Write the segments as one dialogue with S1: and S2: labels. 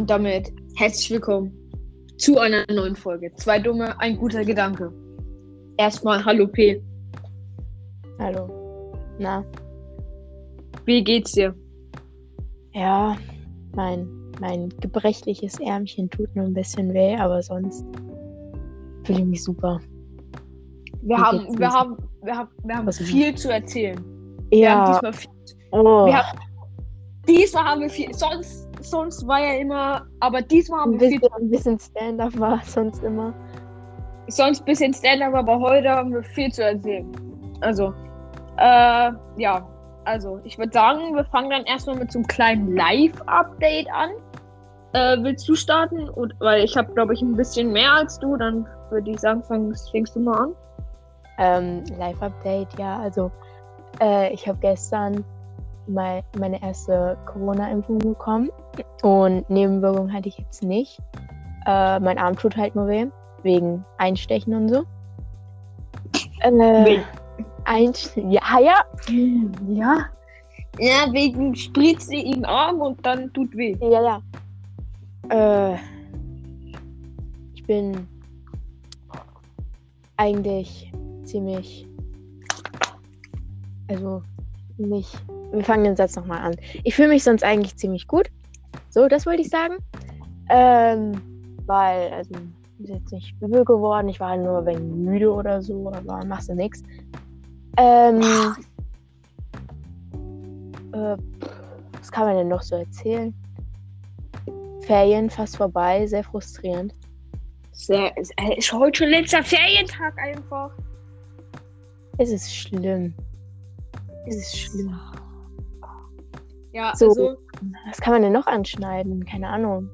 S1: Und damit herzlich willkommen zu einer neuen Folge. Zwei Dumme, ein guter Gedanke. Erstmal Hallo P.
S2: Hallo. Na,
S1: Wie geht's dir?
S2: ja, mein, mein gebrechliches Ärmchen tut nur ein bisschen weh, aber sonst fühle ich mich super.
S1: Wir
S2: Wie
S1: haben, wir haben, wir haben, wir haben
S2: Was
S1: viel zu erzählen. Wir haben
S2: Ja,
S1: diesmal viel.
S2: oh,
S1: Wir haben, diesmal haben wir viel. Sonst, sonst war ja immer, aber diesmal haben
S2: ein
S1: wir viel.
S2: bisschen, ein bisschen Stand-up war sonst immer.
S1: Sonst ein bisschen Stand-up, aber heute haben wir viel zu erzählen. Also, äh, ja. Also, ich würde sagen, wir fangen dann erstmal mit so einem kleinen Live-Update an. Äh, willst du starten? Und, weil ich habe, glaube ich, ein bisschen mehr als du. Dann würde ich sagen, fängst, fängst du mal an.
S2: Ähm, Live-Update, ja, also äh, ich habe gestern mein, meine erste Corona-Impfung bekommen und Nebenwirkungen hatte ich jetzt nicht. Äh, mein Arm tut halt nur weh, wegen Einstechen und so. Äh,
S1: Wegen-
S2: Einst ja, ja,
S1: Ja. Ja, wegen spritzt sie ihn Arm und dann tut weh.
S2: ja, ja. Äh, ich bin eigentlich ziemlich, also nicht. Wir fangen den Satz nochmal an. Ich fühle mich sonst eigentlich ziemlich gut. So, das wollte ich sagen. Ähm, weil, also, ich bin jetzt nicht übel geworden. Ich war nur wenig müde oder so, aber machst du nichts. Ähm, äh, was kann man denn noch so erzählen? Ferien fast vorbei, sehr frustrierend.
S1: Sehr, ist heute schon letzter Ferientag einfach.
S2: Es ist schlimm. Es ist schlimm.
S1: Ja,
S2: So.
S1: also,
S2: Was kann man denn noch anschneiden? Keine Ahnung.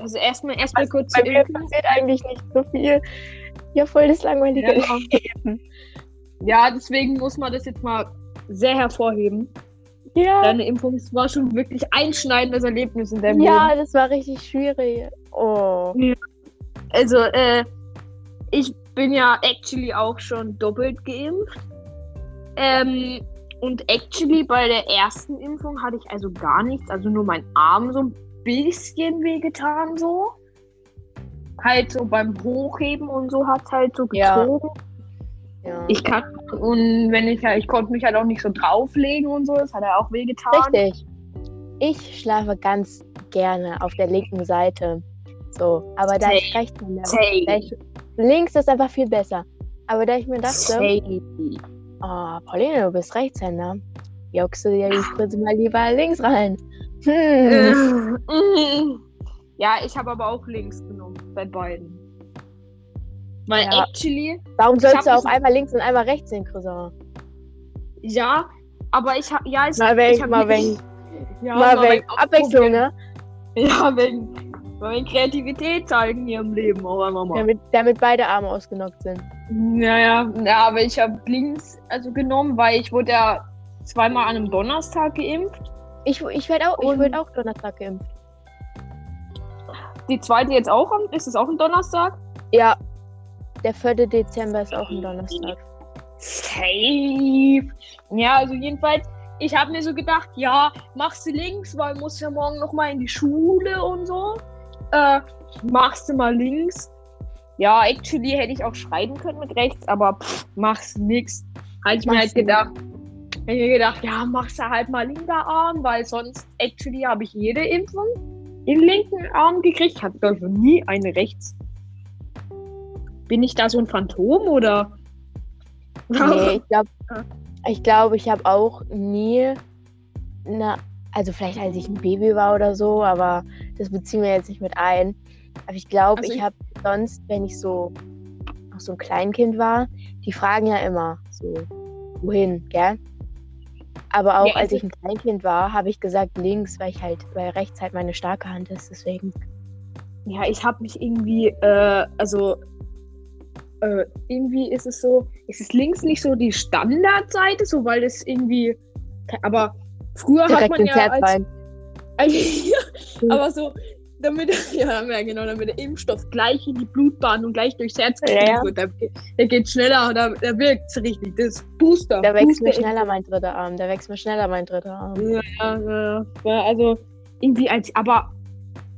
S1: also erstmal erstmal kurz
S2: Bei mir
S1: Impfung.
S2: passiert eigentlich nicht so viel. Ja, voll das langweilige
S1: Ja.
S2: Leben.
S1: Ja, deswegen muss man das jetzt mal sehr hervorheben.
S2: Ja,
S1: Deine Impfung war schon wirklich einschneidendes Erlebnis in deinem
S2: ja,
S1: Leben.
S2: das war richtig schwierig. Oh.
S1: Also, äh, ich bin ja actually auch schon doppelt geimpft. Ähm, und actually bei der ersten Impfung hatte ich also gar nichts, also nur mein Arm so ein bisschen wehgetan, so. Halt so beim Hochheben und so hat halt so
S2: Ja.
S1: gezogen.
S2: Ja.
S1: Ich kann, und wenn ich halt, ich konnte mich halt auch nicht so drauflegen und so, das hat er auch wehgetan.
S2: Richtig. Ich schlafe ganz gerne auf der linken Seite. So, aber da ich rechts links ist einfach viel besser. Aber da ich mir dachte,
S1: Safe.
S2: Oh, Pauline, du bist Rechtshänder. Jockst du dir die Spritze mal lieber links rein? Hm.
S1: Ja, ich habe aber auch links genommen bei beiden. Weil
S2: Ja.
S1: actually,
S2: Warum
S1: Ich
S2: sollst du auch einmal links und einmal rechts hin, Cousin?
S1: ja, aber ich habe, ja, ich,
S2: Mal
S1: ich
S2: wegen,
S1: hab
S2: mal wegen,
S1: ja,
S2: mal wegen
S1: wegen
S2: Abwechslung, ne?
S1: Ja, wegen, wegen Kreativität zeigen hier im Leben auch einmal mal.
S2: Damit, damit beide Arme ausgenockt sind.
S1: Ja, ja, aber ich habe links also genommen, weil ich wurde ja zweimal an einem Donnerstag geimpft.
S2: Ich, ich werde auch, ich werd auch Donnerstag geimpft.
S1: Die zweite jetzt auch, am- ist es auch ein Donnerstag?
S2: Ja, der 4. Dezember ist auch ein Donnerstag.
S1: Safe. Ja, also jedenfalls, ich habe mir so gedacht, ja, machst du links, weil musst ja morgen noch mal in die Schule und so. Äh, machst du mal links. Ja, actually hätte ich auch schreiben können mit rechts, aber pff, machst nix. Halt ich mir halt gedacht, hätte ich mir gedacht, ja, machst du halt mal linker Arm, weil sonst actually habe ich jede Impfung im linken Arm gekriegt. Ich hatte glaube ich noch nie eine rechts. Bin ich da so ein Phantom oder?
S2: Nee, ich glaube, ich, glaub, ich habe auch nie, na, also vielleicht als ich ein Baby war oder so, aber das beziehen wir jetzt nicht mit ein. Aber ich glaube,
S1: Also
S2: ich
S1: ich-
S2: habe sonst, wenn ich so noch so ein Kleinkind war, die fragen ja immer so, wohin, gell? Aber auch
S1: Ja,
S2: als
S1: also-
S2: ich ein Kleinkind war, habe ich gesagt links, weil ich halt, weil rechts halt meine starke Hand ist, deswegen.
S1: Ja, ich habe mich irgendwie, äh, also äh, irgendwie ist es so, ist es links nicht so die Standardseite, so weil es irgendwie, aber früher hat
S2: Direkt
S1: man
S2: ins
S1: ja
S2: Herz
S1: als,
S2: rein.
S1: aber so, damit, ja, ja, genau, damit der Impfstoff gleich in die Blutbahn und gleich durchs Herz
S2: Ja,
S1: gekriegt
S2: ja.
S1: wird, da, der geht schneller, da, da wirkt es richtig, das Booster.
S2: Da wächst mir
S1: Booster
S2: schneller mein dritter Arm, da wächst mir schneller mein dritter Arm.
S1: Ja, ja, ja. ja. Also irgendwie als, aber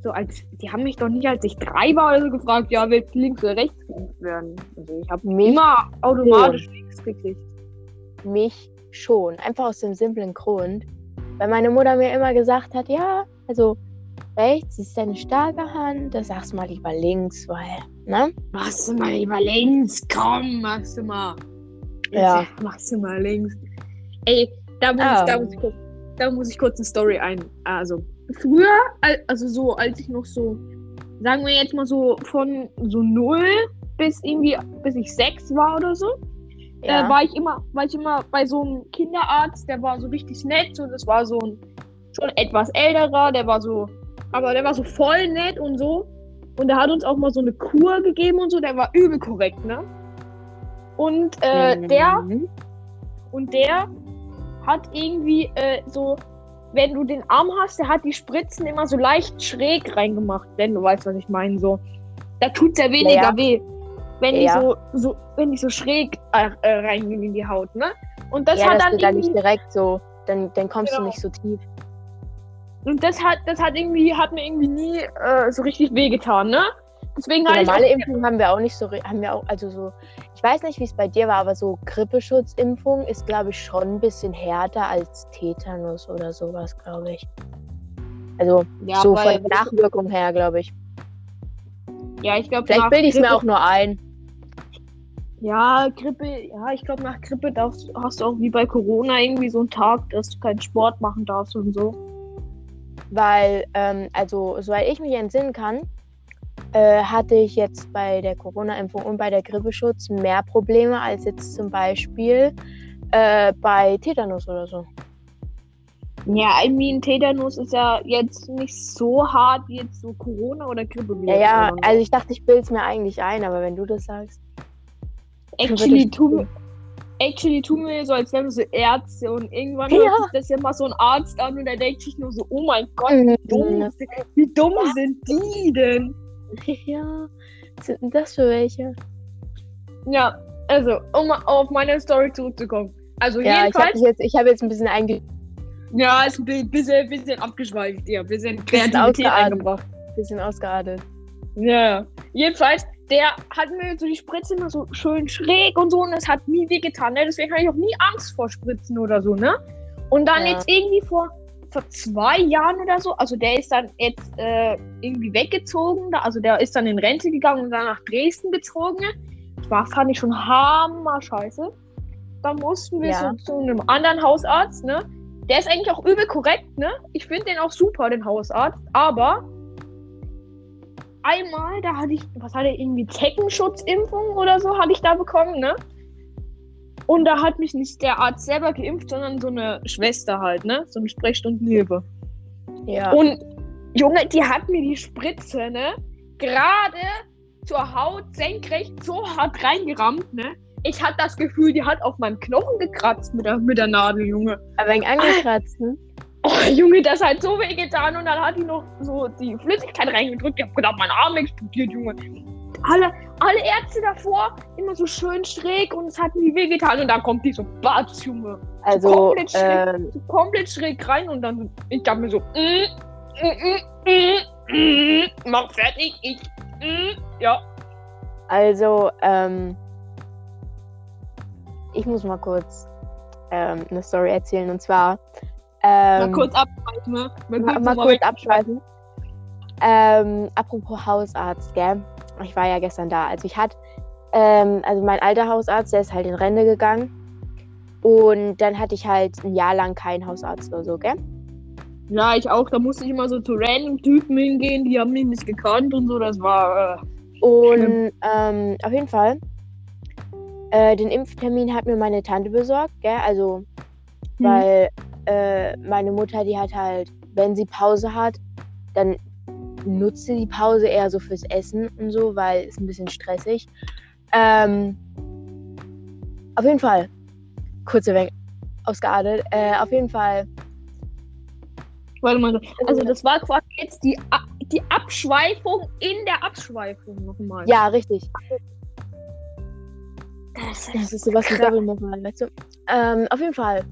S1: so als, die haben mich doch nicht, als ich drei war oder so gefragt, ja, willst du links oder rechts geimpft werden? Also ich habe immer automatisch links gekriegt.
S2: mich schon. Einfach aus dem simplen Grund, weil meine Mutter mir immer gesagt hat, ja, also rechts ist deine starke Hand, das sagst du mal lieber links, weil, ne?
S1: Machst du mal lieber links, komm, machst du mal.
S2: Ja.
S1: Machst du mal links. Ey, da muss,
S2: Ah.
S1: ich, da, muss ich kurz, da muss ich kurz eine Story ein. Also, früher, al- also so, als ich noch so, sagen wir jetzt mal so von so null bis irgendwie, bis ich sechs war oder so,
S2: Ja.
S1: äh, war ich immer, war ich immer bei so einem Kinderarzt, der war so richtig nett, so das war so ein schon etwas älterer, der war so, aber der war so voll nett und so. Und der hat uns auch mal so eine Kur gegeben und so, der war übel korrekt, ne? Und äh, der,
S2: Mhm.
S1: und der hat irgendwie äh, so, wenn du den Arm hast, der hat die Spritzen immer so leicht schräg reingemacht, wenn du weißt, was ich meine. So, da tut's ja weniger
S2: Ja.
S1: weh, wenn die
S2: Ja.
S1: so, so, wenn die so schräg äh, reingehen in die Haut, ne? Und das
S2: ja,
S1: hat
S2: dass
S1: dann
S2: du da
S1: irgendwie,
S2: nicht direkt so, dann, dann kommst
S1: Genau.
S2: du nicht so tief.
S1: und das hat, das hat irgendwie, hat mir irgendwie nie äh, so richtig wehgetan, ne? Deswegen
S2: Die normale Impfung haben wir auch nicht so, haben wir auch, also so, ich weiß nicht, wie es bei dir war, aber so Grippeschutzimpfung ist, glaube ich, schon ein bisschen härter als Tetanus oder sowas, glaube ich. Also
S1: ja,
S2: so von der Nachwirkung her, glaube ich.
S1: ja, ich glaube,
S2: Vielleicht bilde ich es mir auch nur ein.
S1: Ja, Grippe, ja, ich glaube, nach Grippe darfst, hast du auch wie bei Corona irgendwie so einen Tag, dass du keinen Sport machen darfst und so.
S2: Weil, ähm, also, soweit ich mich entsinnen kann, äh, hatte ich jetzt bei der Corona-Impfung und bei der Grippeschutz mehr Probleme als jetzt zum Beispiel äh, bei Tetanus oder so.
S1: Ja, I mean, Tetanus ist ja jetzt nicht so hart wie jetzt so Corona oder Grippe.
S2: Ja, ja, also ich dachte, ich bilde es mir eigentlich ein, aber wenn du das sagst.
S1: Actually,
S2: wird das
S1: tu, actually tun wir so, als wären wir so Ärzte und irgendwann
S2: Ja.
S1: hört sich das ja mal so ein Arzt an und der denkt sich nur so, oh mein Gott, wie dumm,
S2: Mhm.
S1: sind- wie dumm sind die denn?
S2: Ja, sind denn das für welche?
S1: Ja, also, um auf meine Story zurückzukommen. Also
S2: Ja, ich habe
S1: jedenfalls,
S2: jetzt, ich hab jetzt ein bisschen einge
S1: ja, ist ein bi- bisschen, bisschen abgeschweift, ja, bisschen
S2: bisschen
S1: Kreativität eingebracht.
S2: bisschen ausgeartet.
S1: Ja, jedenfalls, der hat mir so die Spritze immer so schön schräg und so und das hat nie weh getan, ne? Deswegen habe ich auch nie Angst vor Spritzen oder so, ne? Und dann
S2: Ja.
S1: jetzt irgendwie vor, vor zwei Jahren oder so, also der ist dann jetzt äh, irgendwie weggezogen, da, also der ist dann in Rente gegangen und dann nach Dresden gezogen. Das war, fand ich schon hammer scheiße. Da mussten wir
S2: Ja.
S1: so zu einem anderen Hausarzt, ne? Der ist eigentlich auch übel korrekt, ne? Ich finde den auch super, den Hausarzt, aber einmal, da hatte ich, was hatte ich, irgendwie Zeckenschutzimpfung oder so, hatte ich da bekommen, ne? Und da hat mich nicht der Arzt selber geimpft, sondern so eine Schwester halt, ne? So eine Sprechstundenhilfe.
S2: Ja.
S1: Und Junge, die hat mir die Spritze, ne? Gerade zur Haut senkrecht so hart reingerammt, ne? Ich hatte das Gefühl, die hat auf meinem Knochen gekratzt mit der, mit der Nadel, Junge.
S2: Aber angekratzt, ne?
S1: Oh, Junge, das hat so weh getan und dann hat die noch so die Flüssigkeit reingedrückt. Ich hab gedacht, mein Arm explodiert, Junge. Alle, alle Ärzte davor immer so schön schräg und es hat nie weh getan und dann kommt die so Batz, Junge.
S2: Also,
S1: komplett schräg.
S2: ähm,
S1: So komplett schräg rein und dann, ich dachte mir so, mm, mm, mm, mm, mm, mach fertig, ich, mm, ja.
S2: also, ähm, ich muss mal kurz ähm, eine Story erzählen und zwar. Ähm,
S1: Mal kurz abschweifen, ne? Mal
S2: mal,
S1: kurz,
S2: mal
S1: mal
S2: kurz abschweifen. Ähm, apropos Hausarzt, gell? Ich war ja gestern da. Also ich hatte, ähm, also mein alter Hausarzt, der ist halt in Rente gegangen. Und dann hatte ich halt ein Jahr lang keinen Hausarzt oder so, gell?
S1: Ja, ich auch. Da musste ich immer so zu random Typen hingehen, die haben mich nicht gekannt und so. Das war, äh,
S2: Und ähm, auf jeden Fall, äh, den Impftermin hat mir meine Tante besorgt, gell? Also,
S1: Hm.
S2: weil äh, meine Mutter, die hat halt, wenn sie Pause hat, dann nutzt sie die Pause eher so fürs Essen und so, weil es ein bisschen stressig. Ähm, auf jeden Fall, kurze Weg ausgeadelt, äh, auf jeden Fall.
S1: warte mal. Also, das war quasi jetzt die, die Abschweifung in der Abschweifung nochmal.
S2: Ja, richtig.
S1: Das
S2: Das ist sowas wie. Doppelmoral, weißt du? Ähm, auf jeden Fall.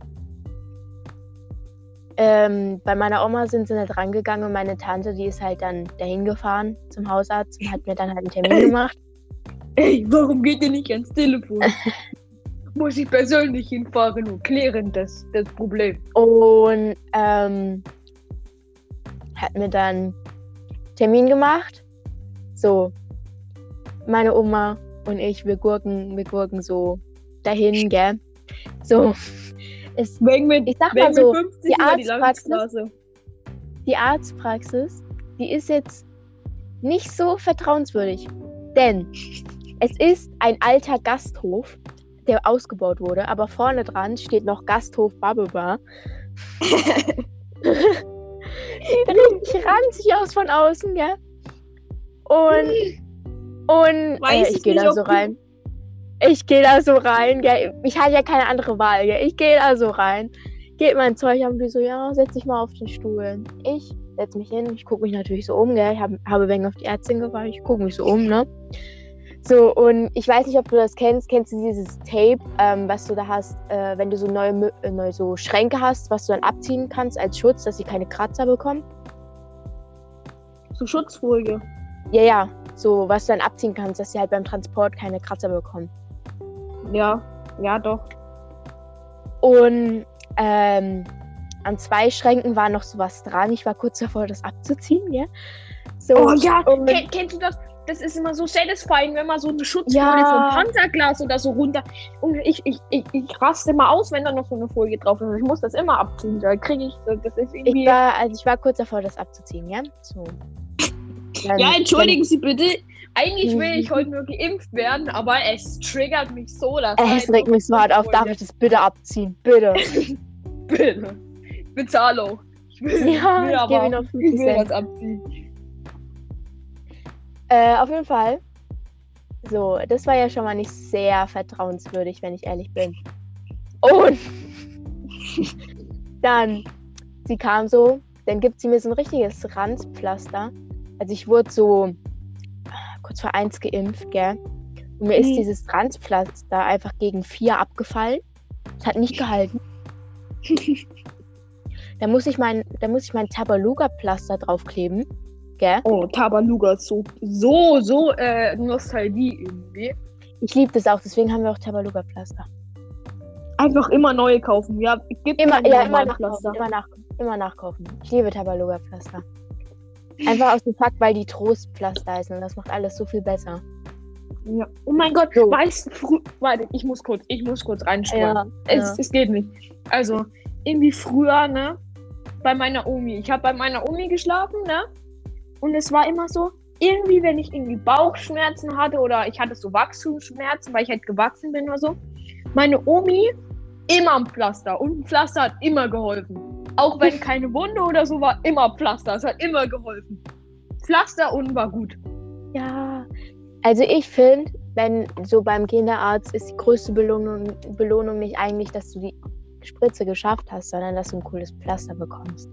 S2: Ähm, bei meiner Oma sind sie nicht rangegangen und meine Tante, die ist halt dann dahin gefahren zum Hausarzt und hat mir dann halt einen Termin gemacht.
S1: Ey, warum geht ihr nicht ans Telefon? Muss ich persönlich hinfahren und klären das, das Problem.
S2: Und ähm, hat mir dann Termin gemacht. So, meine Oma und ich, wir gurken, wir gurken so dahin, gell? So, es,
S1: Wegen mit,
S2: ich sag mal so,
S1: mit 50
S2: die Arztpraxis, die Arztpraxis, die ist jetzt nicht so vertrauenswürdig. Denn es ist ein alter Gasthof, der ausgebaut wurde, aber vorne dran steht noch Gasthof Bubble Bar. Sieht richtig ranzig aus von außen, gell? Und, und äh,
S1: ich
S2: gehe da so rein. Ich gehe da so rein, gell? Ich hatte ja keine andere Wahl, gell? Ich gehe da so rein. Geht mein Zeug an, die so, ja, setz dich mal auf den Stuhl. Ich setz mich hin, ich gucke mich natürlich so um, gell? Ich hab, habe wegen auf die Ärztin gewartet, ich gucke mich so um, ne? So, und ich weiß nicht, ob du das kennst. Kennst du dieses Tape, ähm, was du da hast, äh, wenn du so neue, äh, neue so Schränke hast, was du dann abziehen kannst als Schutz, dass sie keine Kratzer bekommen?
S1: So Schutzfolie.
S2: Ja, ja, so was du dann abziehen kannst, dass sie halt beim Transport keine Kratzer bekommen.
S1: Ja, ja, doch.
S2: Und ähm, an zwei Schränken war noch sowas dran. Ich war kurz davor, das abzuziehen, ja. So,
S1: Oh ja, Ken, kennst du das? Das ist immer so satisfying, wenn man so eine Schutzfolie
S2: Ja.
S1: vom Panzerglas oder so runter. Und ich, ich, ich, ich raste immer aus, wenn da noch so eine Folie drauf ist. Ich muss das immer abziehen. Da kriege ich, das ist irgendwie.
S2: ich war, also ich war kurz davor, das abzuziehen, ja. So. Dann-
S1: ja, entschuldigen Sie bitte. Eigentlich will
S2: Mhm.
S1: ich heute nur geimpft werden, aber es triggert mich so, dass.
S2: Es regt mich so hart auf. Darf ich das bitte abziehen? Bitte.
S1: Bitte. Auch. Ich will,
S2: Ja,
S1: will
S2: ich
S1: aber
S2: gebe Ihnen auch
S1: ich
S2: 50
S1: will
S2: Cent.
S1: was abziehen.
S2: Äh, auf jeden Fall. So, das war ja schon mal nicht sehr vertrauenswürdig, wenn ich ehrlich bin. Und dann, sie kam so, dann gibt sie mir so ein richtiges Ranzpflaster. Also ich wurde so vor eins geimpft, gell? Und mir ist
S1: Mhm.
S2: dieses Ranzpflaster einfach gegen vier abgefallen. Es hat nicht gehalten. Da muss ich mein, da muss ich mein Tabaluga-Pflaster draufkleben, gell?
S1: Oh, Tabaluga ist so, so, so äh, Nostalgie irgendwie.
S2: Ich liebe das auch, deswegen haben wir auch Tabaluga-Pflaster.
S1: Einfach immer neue kaufen. Ja, gibt
S2: Immer, ja, immer nachkaufen, immer, nach, immer nachkaufen. Ich liebe Tabaluga-Pflaster. Einfach aus dem Fakt, weil die Trostpflaster heißen und das macht alles so viel besser.
S1: Ja. Oh mein Gott,
S2: So.
S1: weißt du, warte, ich muss kurz, ich muss kurz reinstreuen. Es,
S2: ja.
S1: es geht nicht. Also, irgendwie früher, ne, bei meiner Omi. Ich habe bei meiner Omi geschlafen, ne? Und es war immer so, irgendwie, wenn ich irgendwie Bauchschmerzen hatte oder ich hatte so Wachstumsschmerzen, weil ich halt gewachsen bin oder so. Meine Omi immer ein Pflaster und ein Pflaster hat immer geholfen. Auch wenn keine Wunde oder so war, immer Pflaster. Es hat immer geholfen. Pflaster und war gut.
S2: Ja, also ich finde, wenn so beim Kinderarzt ist die größte Belohnung, Belohnung nicht eigentlich, dass du die Spritze geschafft hast, sondern dass du ein cooles Pflaster bekommst.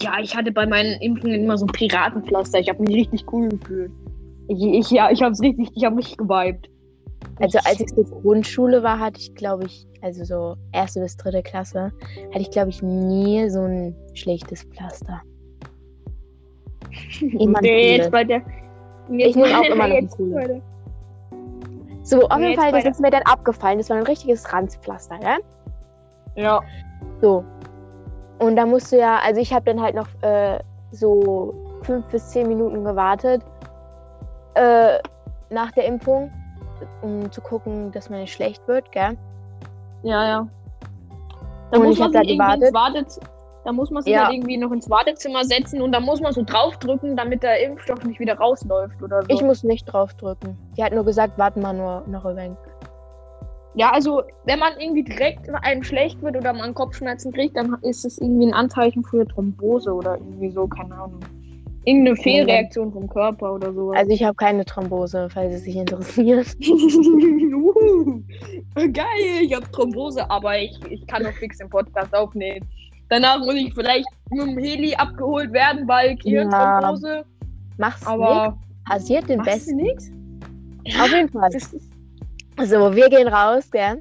S1: Ja, ich hatte bei meinen Impfungen immer so ein Piratenpflaster. Ich habe mich richtig cool gefühlt. Ich, ich, ja, ich habe es richtig, ich habe mich geweibt.
S2: Also als ich so Grundschule war, hatte ich, glaube ich, also so erste bis dritte Klasse, hatte ich, glaube ich, nie so ein schlechtes Pflaster. Immer
S1: Nee, jetzt bei der.
S2: Ich nehme auch immer noch ein cooles. So, auf jeden Fall, das ist mir dann abgefallen. Das war ein richtiges Ranzpflaster, ja?
S1: Ja.
S2: So. Und da musst du ja, also ich habe dann halt noch äh, so fünf bis zehn Minuten gewartet äh, nach der Impfung, um zu gucken, dass mir nicht schlecht wird, gell?
S1: Ja, ja. Da
S2: Und
S1: muss
S2: ich
S1: man
S2: da
S1: sich irgendwie ins
S2: gewartet.
S1: Wartezimmer. Da muss man sich
S2: Ja.
S1: halt irgendwie noch ins Wartezimmer setzen und da muss man so draufdrücken, damit der Impfstoff nicht wieder rausläuft oder so.
S2: Ich muss nicht draufdrücken. Die hat nur gesagt, warten wir nur noch ein wenig.
S1: ja, also wenn man irgendwie direkt einem schlecht wird oder man Kopfschmerzen kriegt, dann ist es irgendwie ein Anzeichen für Thrombose oder irgendwie so, keine Ahnung. Irgendeine Fehlreaktion vom Körper oder so.
S2: Also ich habe keine Thrombose, falls es sich interessiert.
S1: uh, geil, ich habe Thrombose, aber ich, ich kann noch fix den Podcast aufnehmen. Danach muss ich vielleicht mit dem Heli abgeholt werden, weil Gehirnthrombose.
S2: Mach's nicht.
S1: Aber
S2: Passiert den
S1: machst
S2: Besten.
S1: nichts?
S2: Auf jeden Fall. So, wir gehen raus, gell?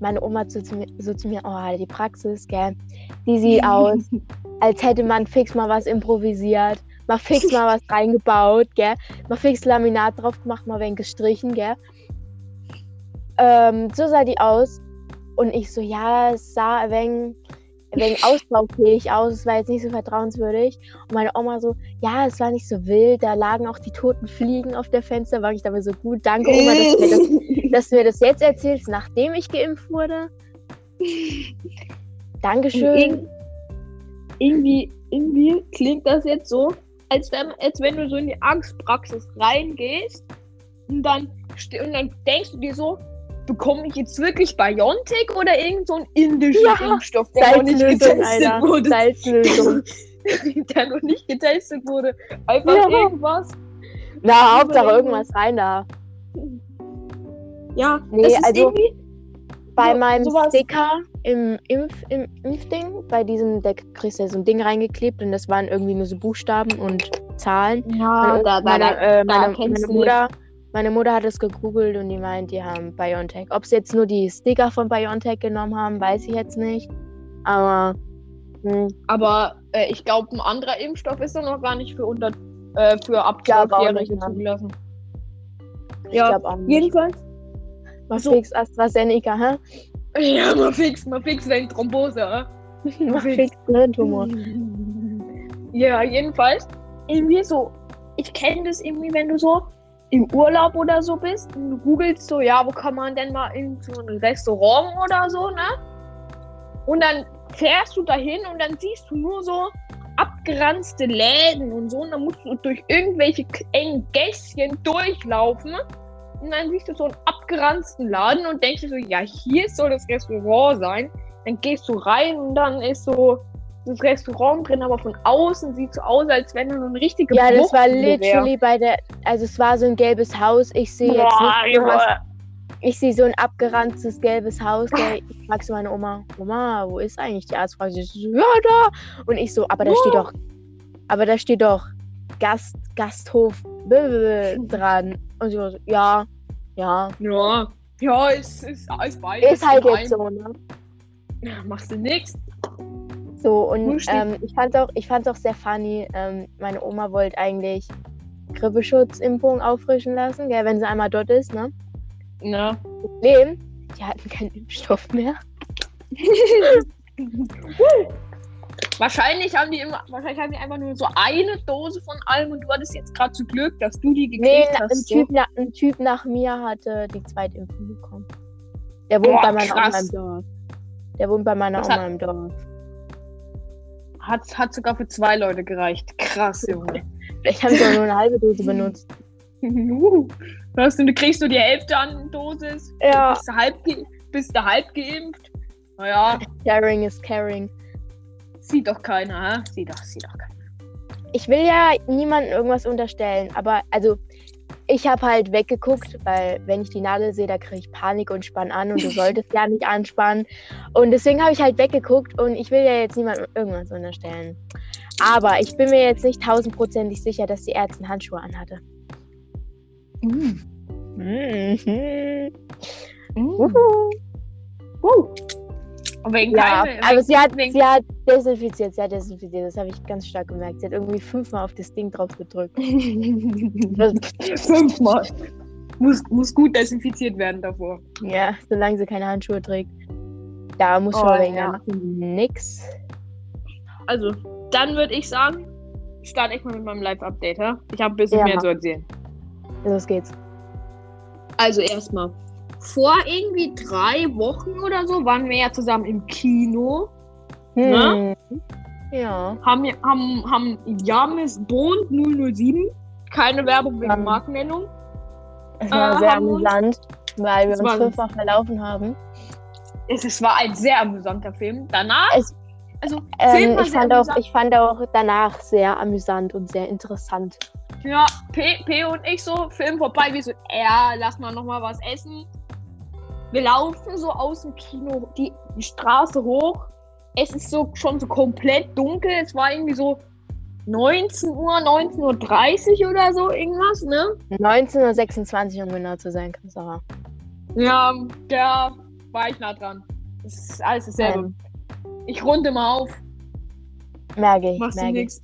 S2: meine Oma so zu mir, so zu mir oh, die Praxis, gell, die sieht aus, als hätte man fix mal was improvisiert, mal fix mal was reingebaut, gell, mal fix Laminat drauf gemacht, mal wenn gestrichen, gell. Ähm, so sah die aus. Und ich so, ja, es sah ein wenig, ein wenig ausbaufähig aus, es war jetzt nicht so vertrauenswürdig. Und meine Oma so, ja, es war nicht so wild, da lagen auch die toten Fliegen auf der Fenster, war ich dabei so gut. Danke, Oma, dass du, mir das, dass du mir das jetzt erzählst, nachdem ich geimpft wurde. Dankeschön.
S1: irgendwie, irgendwie klingt das jetzt so, als wenn, als wenn du so in die Angstpraxis reingehst und dann, und dann denkst du dir so, bekomme ich jetzt wirklich Biontech oder irgend so einen indischen
S2: Ja,
S1: Impfstoff, der noch nicht getestet
S2: Alter.
S1: wurde?
S2: Salzlösung.
S1: der noch nicht getestet wurde. Einfach
S2: Ja.
S1: irgendwas.
S2: Na, Hauptsache irgendwas rein da.
S1: Ja,
S2: Nee, also-
S1: irgendwie.
S2: Bei
S1: So-
S2: meinem
S1: sowas-
S2: Sticker im, Impf, im Impfding, bei diesem, da kriegst du ja so ein Ding reingeklebt und das waren irgendwie nur so Buchstaben und Zahlen.
S1: Ja,
S2: meine, meine, äh, meine,
S1: kennst
S2: meine, Mutter, meine Mutter hat es gegoogelt und die meint, die haben BioNTech. Ob sie jetzt nur die Sticker von BioNTech genommen haben, weiß ich jetzt nicht. Aber hm,
S1: Aber äh, ich glaube, ein anderer Impfstoff ist doch noch gar nicht für unter äh, für ab
S2: Glaub auch
S1: 12-Jährige
S2: nicht, ne?
S1: zugelassen.
S2: ich
S1: Ja,
S2: glaube auch nicht.
S1: Jedenfalls.
S2: Mal
S1: so-
S2: fix AstraZeneca, hä?
S1: Ja, mal fix, mal fix wegen Thrombose, hä?
S2: Mal
S1: fix.
S2: Gehirntumor.
S1: Ja, jedenfalls. Irgendwie so. Ich kenne das irgendwie, wenn du so im Urlaub oder so bist und du googelst so, ja, wo kann man denn mal in so ein Restaurant oder so, ne? Und dann fährst du dahin und dann siehst du nur so abgeranzte Läden und so und dann musst du durch irgendwelche engen Gässchen durchlaufen und dann siehst du so einen abgeranzten Laden und denkst dir so, ja, hier soll das Restaurant sein. Dann gehst du rein und dann ist so das Restaurant drin, aber von außen sieht so aus, als wenn da so eine richtige
S2: Ja, das war
S1: Bruchbude wär.
S2: literally bei der, also es war so ein gelbes Haus. Ich sehe jetzt
S1: Boah,
S2: nicht was. Ich sehe so ein abgeranztes gelbes Haus. Gell? Ich frag so meine Oma, Oma, wo ist eigentlich die Arztpraxis? Sie so, ja, da. Und ich so, aber da steht doch, aber da steht doch Gast, Gasthof dran. Und sie war so, ja, ja.
S1: Ja, ja, es ist, ist beides.
S2: Ist halt jetzt so, ne?
S1: Ja, machst du nix.
S2: So, und ähm, ich fand auch, ich fand's auch sehr funny. Ähm, meine Oma wollte eigentlich Grippeschutzimpfung auffrischen lassen, gell, wenn sie einmal dort ist, ne?
S1: Ne?
S2: Problem, die hatten keinen Impfstoff mehr.
S1: Wahrscheinlich haben die immer, wahrscheinlich haben die einfach nur so eine Dose von allem und du hattest jetzt gerade zu Glück, dass du die
S2: Nee,
S1: gekriegt
S2: ein
S1: hast.
S2: typ, na, ein typ nach mir hatte die Zweitimpfung bekommen. Der wohnt
S1: Boah,
S2: bei meiner
S1: krass.
S2: Oma im Dorf. Der wohnt bei meiner
S1: Was
S2: Oma
S1: hat-
S2: im Dorf.
S1: Hat, hat sogar für zwei Leute gereicht. Krass, Junge.
S2: Ich habe doch nur eine halbe Dose benutzt.
S1: Uh, du, du kriegst du die Hälfte an Dosis,
S2: Ja.
S1: bist du halb, bist du halb geimpft. Naja,
S2: Sharing is caring.
S1: Sieht doch keiner, hä? Sieht doch, sieht doch keiner.
S2: Ich will ja niemandem irgendwas unterstellen, aber also ich habe halt weggeguckt, weil wenn ich die Nadel sehe, da kriege ich Panik und spann an und du solltest ja nicht anspannen. Und deswegen habe ich halt weggeguckt und ich will ja jetzt niemandem irgendwas unterstellen. Aber ich bin mir jetzt nicht tausendprozentig sicher, dass die Ärztin Handschuhe anhatte. Mhm.
S1: Uh. Wegen
S2: Ja,
S1: keine,
S2: aber sie hat,
S1: wegen-
S2: sie hat desinfiziert, sie hat desinfiziert, das habe ich ganz stark gemerkt. Sie hat irgendwie fünfmal auf das Ding drauf gedrückt.
S1: Fünfmal. Muss, muss gut desinfiziert werden davor.
S2: Ja, solange sie keine Handschuhe trägt. Da muss schon
S1: Oh,
S2: wegen
S1: ja.
S2: machen. Nix.
S1: Also, dann würde ich sagen, starte ich mal mit meinem Live-Update. Ich habe ein bisschen
S2: Ja.
S1: mehr zu erzählen.
S2: Los geht's.
S1: Also erstmal. Vor irgendwie drei Wochen oder so waren wir ja zusammen im Kino. Na?
S2: Hm. Ja.
S1: Haben, haben, haben James Bond 007. Keine Werbung wegen Markennennung.
S2: Es war
S1: Äh,
S2: sehr amüsant, weil wir uns fünfmal verlaufen haben.
S1: Es, es war ein sehr amusanter Film. Danach.
S2: Es-
S1: also,
S2: Ähm, ich, fand auch, ich fand auch danach sehr amüsant und sehr interessant.
S1: Ja, P, P und ich so, Film vorbei, wir so, ja, lass mal nochmal was essen. Wir laufen so aus dem Kino die, die Straße hoch. Es ist so schon so komplett dunkel. Es war irgendwie so 19 Uhr, 19.30 Uhr oder so, irgendwas, ne?
S2: 19.26 Uhr, um genau zu sein, Sarah.
S1: Ja, der war ich nah dran. Das ist alles dasselbe.
S2: Ähm,
S1: Ich runde mal auf.
S2: merke ich,
S1: Machst du
S2: merke ich.
S1: nichts.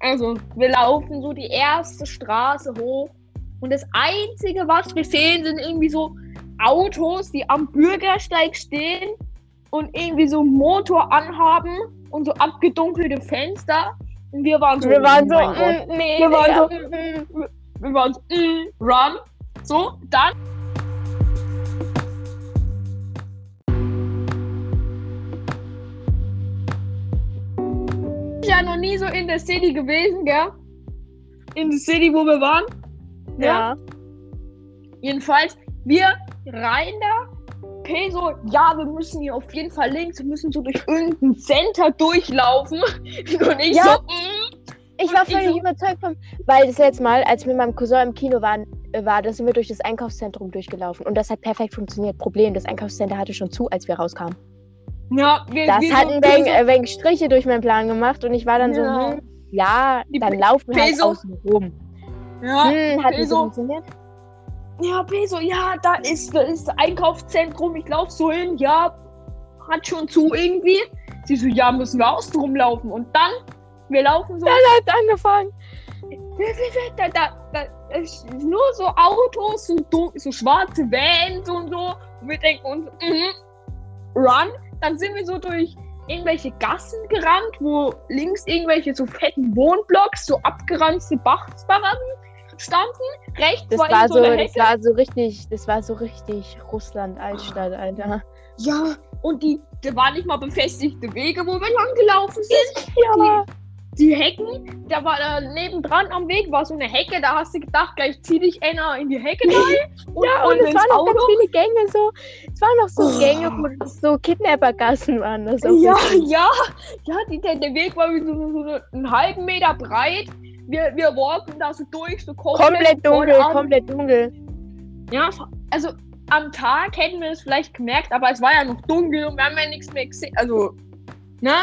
S1: Also, wir laufen so die erste Straße hoch. Und das Einzige, was wir sehen, sind irgendwie so Autos, die am Bürgersteig stehen und irgendwie so einen Motor anhaben und so abgedunkelte Fenster. Und wir waren so,
S2: Wir waren so, mm, nee,
S1: Wir waren so,
S2: mm, mm.
S1: wir waren so, mm, run. So, dann. Ich ja noch nie so in der City gewesen, gell? In der City, wo wir waren.
S2: ja.
S1: Jedenfalls, wir rein da. Peso, ja, wir müssen hier auf jeden Fall links, wir müssen so durch irgendein Center durchlaufen. Und ich
S2: Ja.
S1: so, mm.
S2: Ich war
S1: ich
S2: völlig
S1: so-
S2: überzeugt von, weil das letzte Mal, als wir mit meinem Cousin im Kino waren, war, da sind wir durch das Einkaufszentrum durchgelaufen und das hat perfekt funktioniert. Problem, das Einkaufscenter hatte schon zu, als wir rauskamen.
S1: Ja, wir,
S2: Das
S1: wir
S2: hat
S1: so,
S2: ein wenig,
S1: Peso-
S2: äh, wenig Striche durch meinen Plan gemacht und ich war dann so,
S1: Ja.
S2: hm, ja, dann laufen wir halt außen rum.
S1: ja,
S2: Hm, hat nicht so funktioniert?
S1: Ja, Peso, ja, da ist, da das Einkaufszentrum. Ich laufe so hin, ja, hat schon zu irgendwie. Sie so, ja, müssen wir außen rumlaufen. Und dann, wir laufen so.
S2: Hat angefangen.
S1: Da, da, da ist nur so Autos, so, so schwarze Vans und so. Und wir denken uns, mhm, run. Dann sind wir so durch irgendwelche Gassen gerannt, wo links irgendwelche so fetten Wohnblocks, so abgeranzte Bachsbaracken standen. Rechts
S2: Das
S1: war,
S2: war so,
S1: eine
S2: das
S1: Hecke.
S2: war so richtig, das war so richtig Russland-Altstadt, Alter.
S1: Ja, und die, da waren nicht mal befestigte Wege, wo wir lang gelaufen sind.
S2: Ja.
S1: Die Hecken, da war da nebendran am Weg war so eine Hecke, da hast du gedacht, gleich zieh dich einer in die Hecke rein. Und,
S2: Ja, und es
S1: ins
S2: waren noch ganz viele Gänge so. Es waren noch so
S1: Oh.
S2: Gänge, wo so Kidnappergassen waren. Das auch
S1: Ja, ja, ja, die, der, der Weg war wie so, so, so einen halben Meter breit. Wir, wir walken da so durch, so komplett,
S2: Komplett dunkel,
S1: am-
S2: komplett dunkel.
S1: Ja, also am Tag hätten wir es vielleicht gemerkt, aber es war ja noch dunkel und wir haben ja nichts mehr gesehen. Also, ne?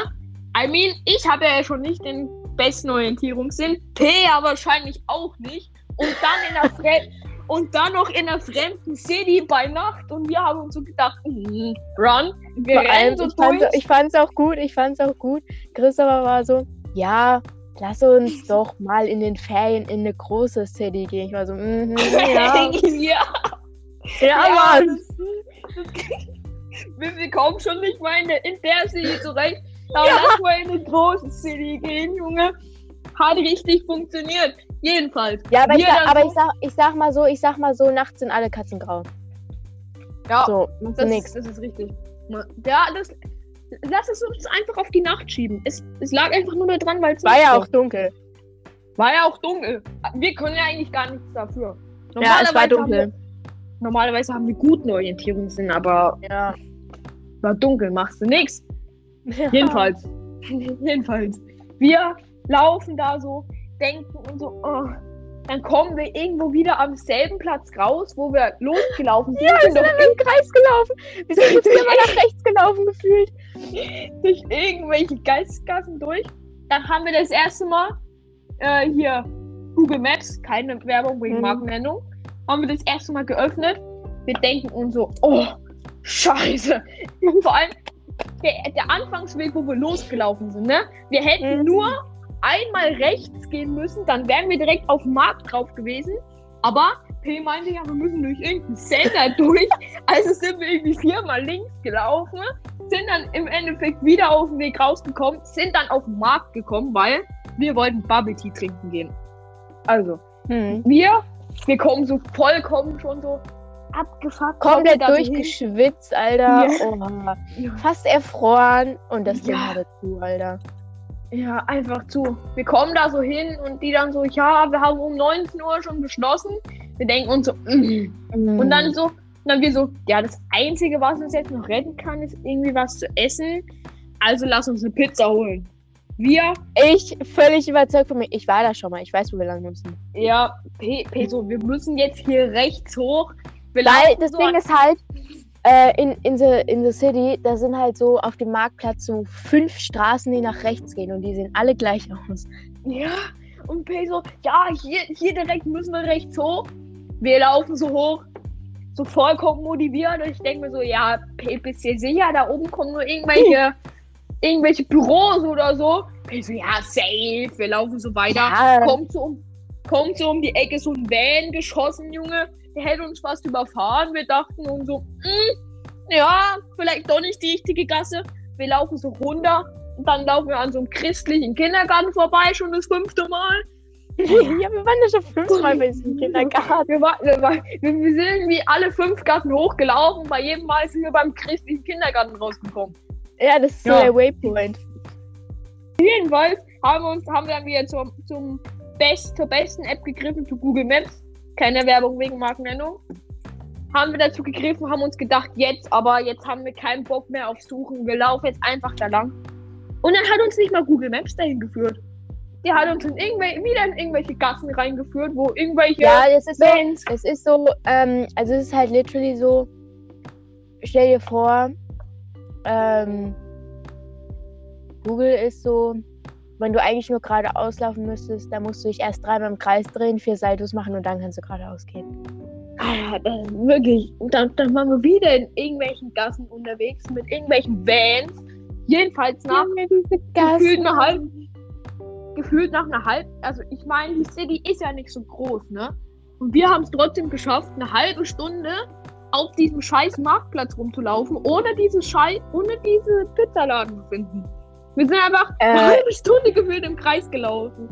S1: I mean, ich habe ja schon nicht den besten Orientierungssinn. P ja wahrscheinlich auch nicht. Und dann in der und dann noch in der fremden City bei Nacht und wir haben uns so gedacht, mm, run. Wir
S2: Vor allem,
S1: rennen so
S2: ich, fand, ich fand's auch gut, ich fand's auch gut. Christopher war so, ja, lass uns doch mal in den Ferien in eine große City gehen. Ich war so, mhm, ja,
S1: ja,
S2: ja, Mann.
S1: das, das, wir, wir kommen schon nicht mal in der, in der City zurecht. Aber lass mal in eine große City gehen, Junge. Hat richtig funktioniert. Jedenfalls.
S2: Ja, aber, ich
S1: dann
S2: aber
S1: so-
S2: ich, sag, ich sag mal so, ich sag mal so, nachts sind alle Katzen grau.
S1: Ja,
S2: So,
S1: das,
S2: nix.
S1: das ist richtig. Ja, das. Lass es uns einfach auf die Nacht schieben. Es, es lag einfach nur daran, weil es
S2: War ja auch dunkel.
S1: War ja auch dunkel. Wir können ja eigentlich gar nichts dafür.
S2: Ja, es war
S1: Haben
S2: dunkel.
S1: wir, normalerweise haben wir guten Orientierungssinn, aber
S2: Ja.
S1: war dunkel, machst du nichts. Jedenfalls. Jedenfalls. Wir laufen da so, denken und so, oh. Dann kommen wir irgendwo wieder am selben Platz raus, wo wir losgelaufen sind.
S2: Ja, wir
S1: sind doch
S2: im Kreis gelaufen. Wir sind jetzt immer nach rechts gelaufen gefühlt.
S1: durch irgendwelche Geistgassen durch. Dann haben wir das erste Mal äh, hier Google Maps, keine Werbung wegen
S2: Mhm.
S1: Markennennung, haben wir das erste Mal geöffnet. Wir denken uns so, oh, scheiße. Vor allem der, der Anfangsweg, wo wir losgelaufen sind, ne? Wir hätten
S2: Mhm.
S1: nur einmal rechts gehen müssen, dann wären wir direkt auf dem Markt drauf gewesen. Aber P meinte ja, wir müssen durch irgendein Center durch. Also sind wir irgendwie viermal links gelaufen, sind dann im Endeffekt wieder auf den Weg rausgekommen, sind dann auf den Markt gekommen, weil wir wollten Bubble Tea trinken gehen. Also,
S2: Hm.
S1: wir, wir kommen so vollkommen schon so abgefuckt.
S2: Komplett durchgeschwitzt, Alter.
S1: Ja.
S2: Oh, fast erfroren. Und das Ding
S1: Ja.
S2: hatte zu, Alter.
S1: Ja, einfach zu. Wir kommen da so hin und die dann so, ja, wir haben um 19 Uhr schon beschlossen. Wir denken uns so, mm.
S2: Mhm.
S1: Und dann so, und dann wir so, ja, das Einzige, was uns jetzt noch retten kann, ist irgendwie was zu essen. Also lass uns eine Pizza holen. Wir,
S2: Ich völlig überzeugt von mir. Ich war da schon mal. Ich weiß, wo wir lang müssen.
S1: ja, P Peso, wir müssen jetzt hier rechts hoch. Wir
S2: Weil das Ding ist halt, äh, in, in, the, in the City, da sind halt so auf dem Marktplatz so fünf Straßen, die nach rechts gehen und die sehen alle gleich aus.
S1: Ja, und Peso, ja, hier, hier direkt müssen wir rechts hoch. Wir laufen so hoch. so vollkommen motiviert und ich denke mir so, ja, bist du sicher, da oben kommen nur irgendwelche, irgendwelche Büros oder so. Ich so, ja, safe, wir laufen so weiter.
S2: Ja.
S1: Kommt so um, kommt so um die Ecke so ein Van geschossen, Junge. Hätte uns fast überfahren. Wir dachten uns so, "Hm, ja, vielleicht doch nicht die richtige Gasse. Wir laufen so runter und dann laufen wir an so einem christlichen Kindergarten vorbei, schon das fünfte Mal.
S2: ja, wir waren ja schon fünfmal bei diesem Kindergarten.
S1: Wir, war, wir, war, wir, wir sind irgendwie alle fünf Gassen hochgelaufen. Bei jedem Mal sind wir beim christlichen Kindergarten rausgekommen.
S2: Ja, das ist so
S1: Ja.
S2: der Waypoint.
S1: Jedenfalls haben wir uns haben wir dann wieder zum, zum Best, zur besten App gegriffen, zu Google Maps. Keine Werbung wegen Markennennung. Haben wir dazu gegriffen, haben uns gedacht, jetzt, aber jetzt haben wir keinen Bock mehr auf Suchen. Wir laufen jetzt einfach da lang. Und dann hat uns nicht mal Google Maps dahin geführt. Der hat uns in wieder in irgendwelche Gassen reingeführt, wo irgendwelche
S2: Ja, das ist so.
S1: Vans.
S2: Es ist so, ähm, also es ist halt literally so, stell dir vor, ähm, Google ist so, wenn du eigentlich nur geradeaus laufen müsstest, dann musst du dich erst dreimal im Kreis drehen, vier Saltos machen und dann kannst du geradeaus gehen.
S1: Ah, das ist wirklich. Und dann, dann waren wir wieder in irgendwelchen Gassen unterwegs mit irgendwelchen Vans. Jedenfalls nach
S2: diese
S1: gefühlt eine halbe, gefühlt nach einer halben, also ich meine, die City ist ja nicht so groß, ne? Und wir haben es trotzdem geschafft, eine halbe Stunde auf diesem scheiß Marktplatz rumzulaufen, ohne diese Scheiß, ohne diese Pizzaladen zu finden. Wir sind einfach
S2: Äh.
S1: eine halbe Stunde gefühlt im Kreis gelaufen.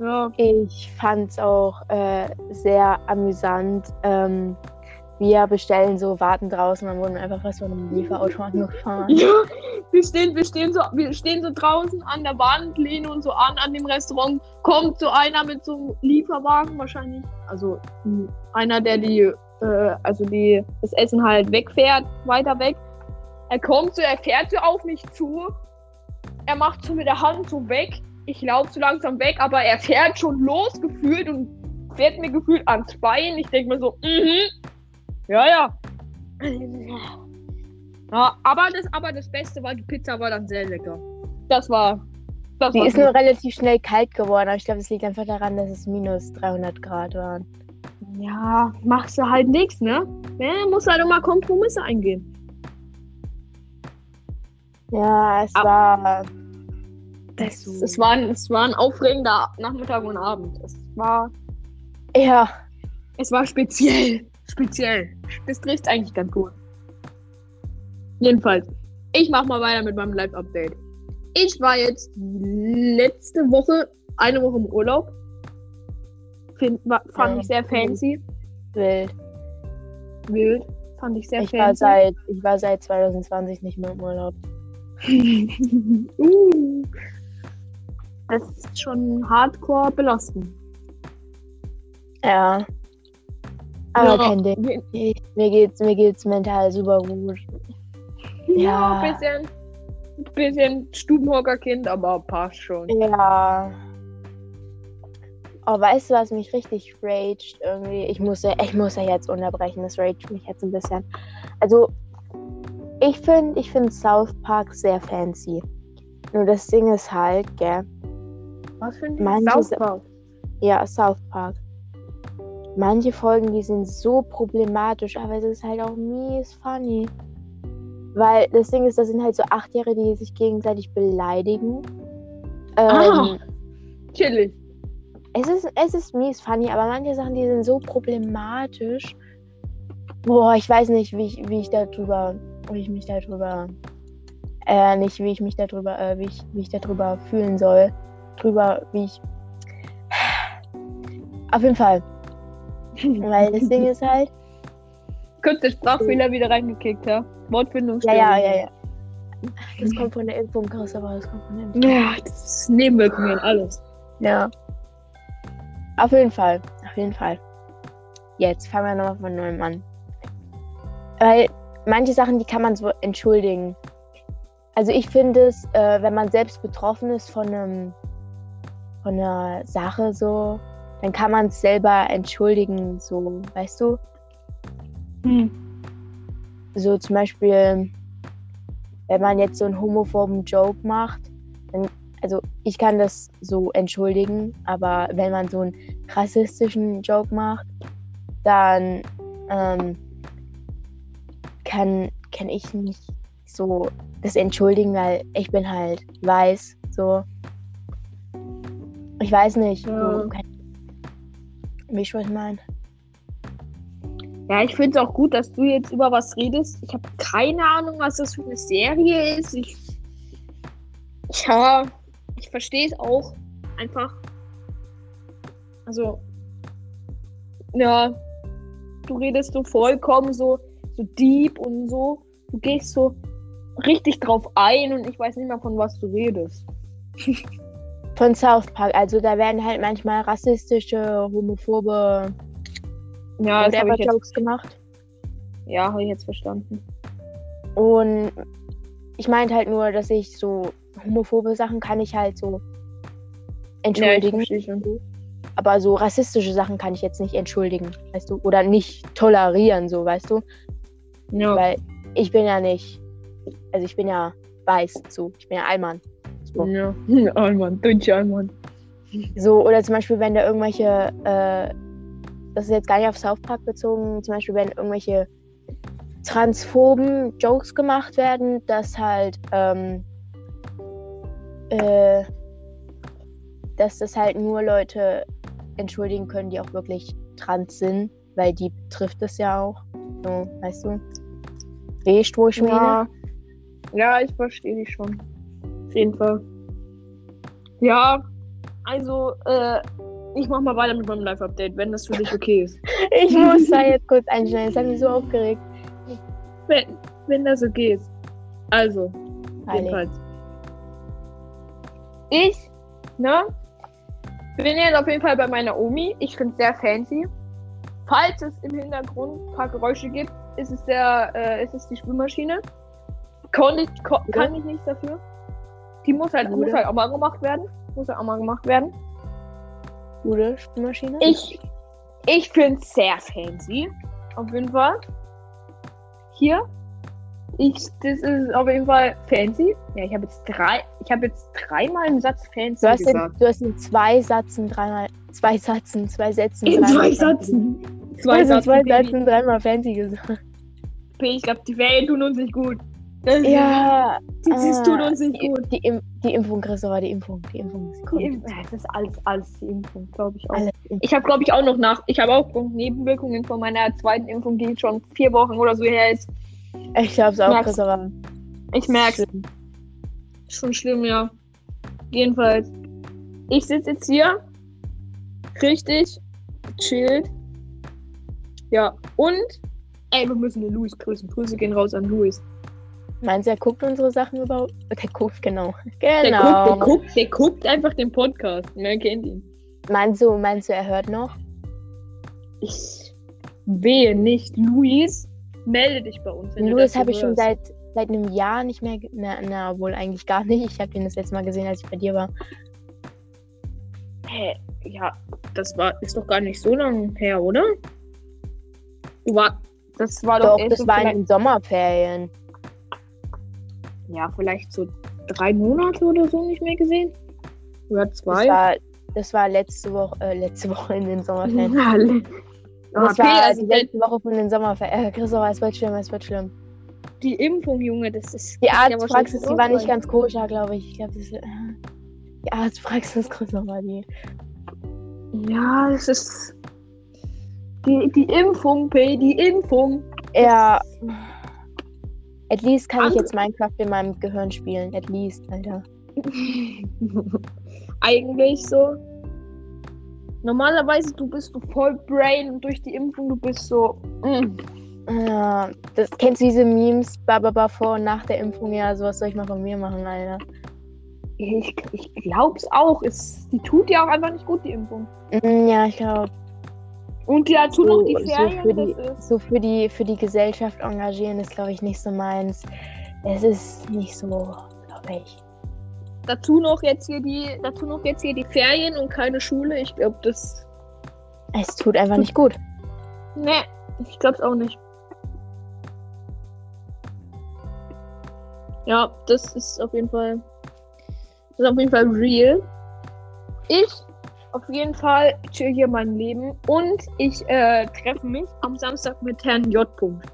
S1: Ja.
S2: Ich fand's auch äh, sehr amüsant. Ähm, wir bestellen so, warten draußen, dann wurden einfach was von einem Lieferautomaten gefahren.
S1: Ja, wir stehen, wir stehen so, wir stehen so draußen an der Wand, lehnen uns so an an dem Restaurant. Kommt so einer mit so einem Lieferwagen wahrscheinlich, also einer, der die, äh, also die das Essen halt wegfährt, weiter weg. Er kommt so, er fährt so auf mich zu. Er macht so mit der Hand so weg. Ich laufe so langsam weg, aber er fährt schon losgefühlt und fährt mir gefühlt ans Bein. Ich denke mir so, mhm. Ja, ja. Ja, aber das, aber das Beste war, die Pizza war dann sehr lecker. Das war. Das
S2: Die
S1: war
S2: ist
S1: gut.
S2: nur relativ schnell kalt geworden, aber ich glaube, es liegt einfach daran, dass es minus 300 Grad waren.
S1: Ja, machst du halt nichts, ne? Ja, muss halt immer Kompromisse eingehen.
S2: Ja, es war.
S1: Es, es, war, ein- es war ein aufregender Nachmittag und Abend. Es war,
S2: Ja,
S1: es war speziell. Speziell. Das trifft eigentlich ganz gut. Jedenfalls, ich mach mal weiter mit meinem Live-Update. Ich war jetzt letzte Woche, eine Woche im Urlaub. Find, war, fand
S2: Ja.
S1: ich sehr fancy.
S2: wild.
S1: Wild. Fand ich sehr
S2: Ich war,
S1: fancy.
S2: seit, ich war seit 2020 nicht mehr im Urlaub.
S1: uh, das ist schon hardcore belastend.
S2: Ja. Aber
S1: Ja,
S2: kein Ding. mir, geht's, mir geht's mental super gut.
S1: Ja,
S2: Ja.
S1: ein bisschen, bisschen Stubenhockerkind, aber passt schon.
S2: Ja. Oh, weißt du, was mich richtig raged irgendwie? Ich muss ja, ich muss ja jetzt unterbrechen, das raged mich jetzt ein bisschen. Also, ich finde ich find South Park sehr fancy. Nur das Ding ist halt, gell?
S1: Was für ein South Park?
S2: Ja, South Park. Manche Folgen, die sind so problematisch, aber es ist halt auch mies funny. Weil das Ding ist, das sind halt so Achtjährige, die sich gegenseitig beleidigen.
S1: Ah.
S2: Ähm,
S1: Chillig.
S2: es, ist, es ist mies funny, aber manche Sachen, die sind so problematisch. Boah, ich weiß nicht, wie ich, wie ich darüber, wie ich mich darüber, äh, nicht wie ich mich darüber, äh, wie ich, wie ich darüber fühlen soll. Drüber, wie ich. Auf jeden Fall. Weil das Ding ist halt.
S1: Kurz der Sprachfehler wieder reingekickt, ja?
S2: Ja,
S1: Wortfindungsstörung.
S2: ja, ja, ja. Das kommt von der Impfung, Chris, aber das kommt von der Impfung.
S1: Ja, das ist Nebenwirkungen, alles.
S2: Ja. Auf jeden Fall. Auf jeden Fall. Jetzt fangen wir nochmal von neuem an. Weil manche Sachen, die kann man so entschuldigen. Also ich finde es, äh, wenn man selbst betroffen ist von einem von einer Sache so, dann kann man es selber entschuldigen, so, weißt du?
S1: Hm.
S2: So zum Beispiel, wenn man jetzt so einen homophoben Joke macht, dann, also ich kann das so entschuldigen, aber wenn man so einen rassistischen Joke macht, dann ähm, kann, kann ich nicht so das entschuldigen, weil ich bin halt weiß, so. Ich weiß nicht,
S1: Ja.
S2: so, wie ich was meine.
S1: Ja, ich finde es auch gut, dass du jetzt über was redest. Ich habe keine Ahnung, was das für eine Serie ist. Ich. Ja, ich verstehe es auch einfach. Also. Ja. Du redest so vollkommen so, so deep und so. Du gehst so richtig drauf ein und ich weiß nicht mehr, von was du redest.
S2: Von South Park, also da werden halt manchmal rassistische, homophobe
S1: Ja, das habe ich jetzt,
S2: Jokes gemacht.
S1: ja, hab ich jetzt verstanden.
S2: Und ich meinte halt nur, dass ich so homophobe Sachen kann ich halt so
S1: Ja,
S2: entschuldigen.
S1: schon.
S2: aber so rassistische Sachen kann ich jetzt nicht entschuldigen, weißt du? Oder nicht tolerieren, so, weißt du?
S1: Ja.
S2: Weil ich bin ja nicht, also ich bin ja weiß, so, ich bin ja Allmann. So.
S1: Ja. Allmann, deutsche Allmann.
S2: so, oder zum Beispiel, wenn da irgendwelche, äh, das ist jetzt gar nicht auf South Park bezogen, zum Beispiel, wenn irgendwelche transphoben Jokes gemacht werden, dass halt, ähm, äh, dass das halt nur Leute entschuldigen können, die auch wirklich trans sind, weil die betrifft es ja auch. So, weißt du? Du, wo ich meine?
S1: Ja. ja, ich verstehe dich schon. Auf jeden Fall. Ja, also, äh, ich mach mal weiter mit meinem Live-Update, wenn das für dich okay ist.
S2: Ich muss da jetzt kurz einschneiden, das hat mich so aufgeregt.
S1: Wenn, wenn das okay ist. Also,
S2: Heilig.
S1: jedenfalls. Ich, ne, bin jetzt auf jeden Fall bei meiner Omi. Ich finde es sehr fancy. Falls es im Hintergrund ein paar Geräusche gibt, ist es der, äh, ist es die Spülmaschine. Kann ich, kann ich nichts dafür. Die muss halt, muss halt auch mal gemacht werden. Muss halt auch mal gemacht werden.
S2: Gute Spülmaschine?
S1: Ich, ich finde es sehr fancy. Auf jeden Fall. Hier. Ich, das ist auf jeden Fall fancy. Ja, ich habe jetzt drei, ich habe jetzt dreimal einen Satz fancy
S2: Du hast, in,
S1: gesagt.
S2: du hast in zwei Sätzen dreimal, zwei Sätzen, zwei Sätzen,
S1: In zwei. Sätzen. Zwei
S2: in zwei
S1: Sätzen. Baby.
S2: Sätzen dreimal fancy gesagt.
S1: P, Ich glaube, die Ferien tun uns nicht gut. Das,
S2: Ja,
S1: Das
S2: ah,
S1: tut uns nicht
S2: die,
S1: gut.
S2: die, Im- die Impfung, Christopher, die Impfung, die Impfung.
S1: Die. Impf- ja, das ist alles, alles die Impfung, glaube ich auch.
S2: Alles.
S1: Ich habe, glaube ich, auch noch nach. Ich habe auch Nebenwirkungen von meiner zweiten Impfung, die schon vier Wochen oder so her ist.
S2: Ich glaub's auch,
S1: Merk's.
S2: Christopher.
S1: Ich merke
S2: Schlimm.
S1: Schon schlimm, ja. Jedenfalls. Ich sitze jetzt hier. Richtig. Chillt. Ja. Und. Ey, wir müssen den Luis grüßen. Grüße gehen raus an Luis.
S2: Meinst du, er guckt unsere Sachen überhaupt? Der guckt, genau.
S1: Der,
S2: Genau.
S1: guckt, der, guckt, der guckt einfach den Podcast. Wer kennt ihn?
S2: Meinst du, meinst du, er hört noch?
S1: Ich wehe nicht. Luis, melde dich bei uns. das
S2: habe ich schon seit, seit einem Jahr nicht mehr. Na, na, wohl eigentlich gar nicht. Ich habe ihn das letzte Mal gesehen, als ich bei dir war.
S1: Hä? Ja, das war, ist doch gar nicht so lange her, oder? Du war, das war doch,
S2: Doch, das
S1: so
S2: war in den Sommerferien.
S1: ja, vielleicht so drei Monate oder so nicht mehr gesehen. Oder
S2: Das
S1: zwei.
S2: war, das war letzte Woche, äh, letzte Woche in den Sommerferien.
S1: Ja,
S2: Das
S1: okay,
S2: war
S1: also
S2: die letzte Woche von den Sommerferien. Äh, Christopher, es wird schlimm, es wird schlimm.
S1: die Impfung, Junge, das ist.
S2: Die
S1: das
S2: Arztpraxis, die war nicht ganz koscher, glaube ich. Ich glaube, das ist. Äh, die Arztpraxis, Christopher, die.
S1: so- Ja, das ist. Die, die Impfung, P, die Impfung.
S2: Ja. At least kann ich
S1: Andere-
S2: jetzt Minecraft in meinem Gehirn spielen. At least, Alter.
S1: Eigentlich so. Normalerweise, du bist du voll Brain und durch die Impfung, du bist so. mm.
S2: Ja, das, kennst du diese Memes, Bababa vor und nach der Impfung? Ja, sowas soll ich mal von mir machen, Alter.
S1: Ich, ich glaub's auch. Es, die tut ja auch einfach nicht gut, die Impfung.
S2: Mm, Ja, ich glaube,
S1: Und dazu noch die
S2: So- so
S1: Ferien.
S2: für die- so für die, für die Gesellschaft engagieren ist, glaube ich, nicht so meins. Es ist nicht so, glaube ich.
S1: dazu noch jetzt hier die, dazu noch jetzt hier die Ferien und keine Schule. Ich glaube, das.
S2: Es tut einfach nicht gut.
S1: Ne, ich glaub's auch nicht. Ja, das ist auf jeden Fall. Das ist auf jeden Fall real. Ich auf jeden Fall chill hier mein Leben und ich äh, treffe mich am Samstag mit Herrn J. Punkt.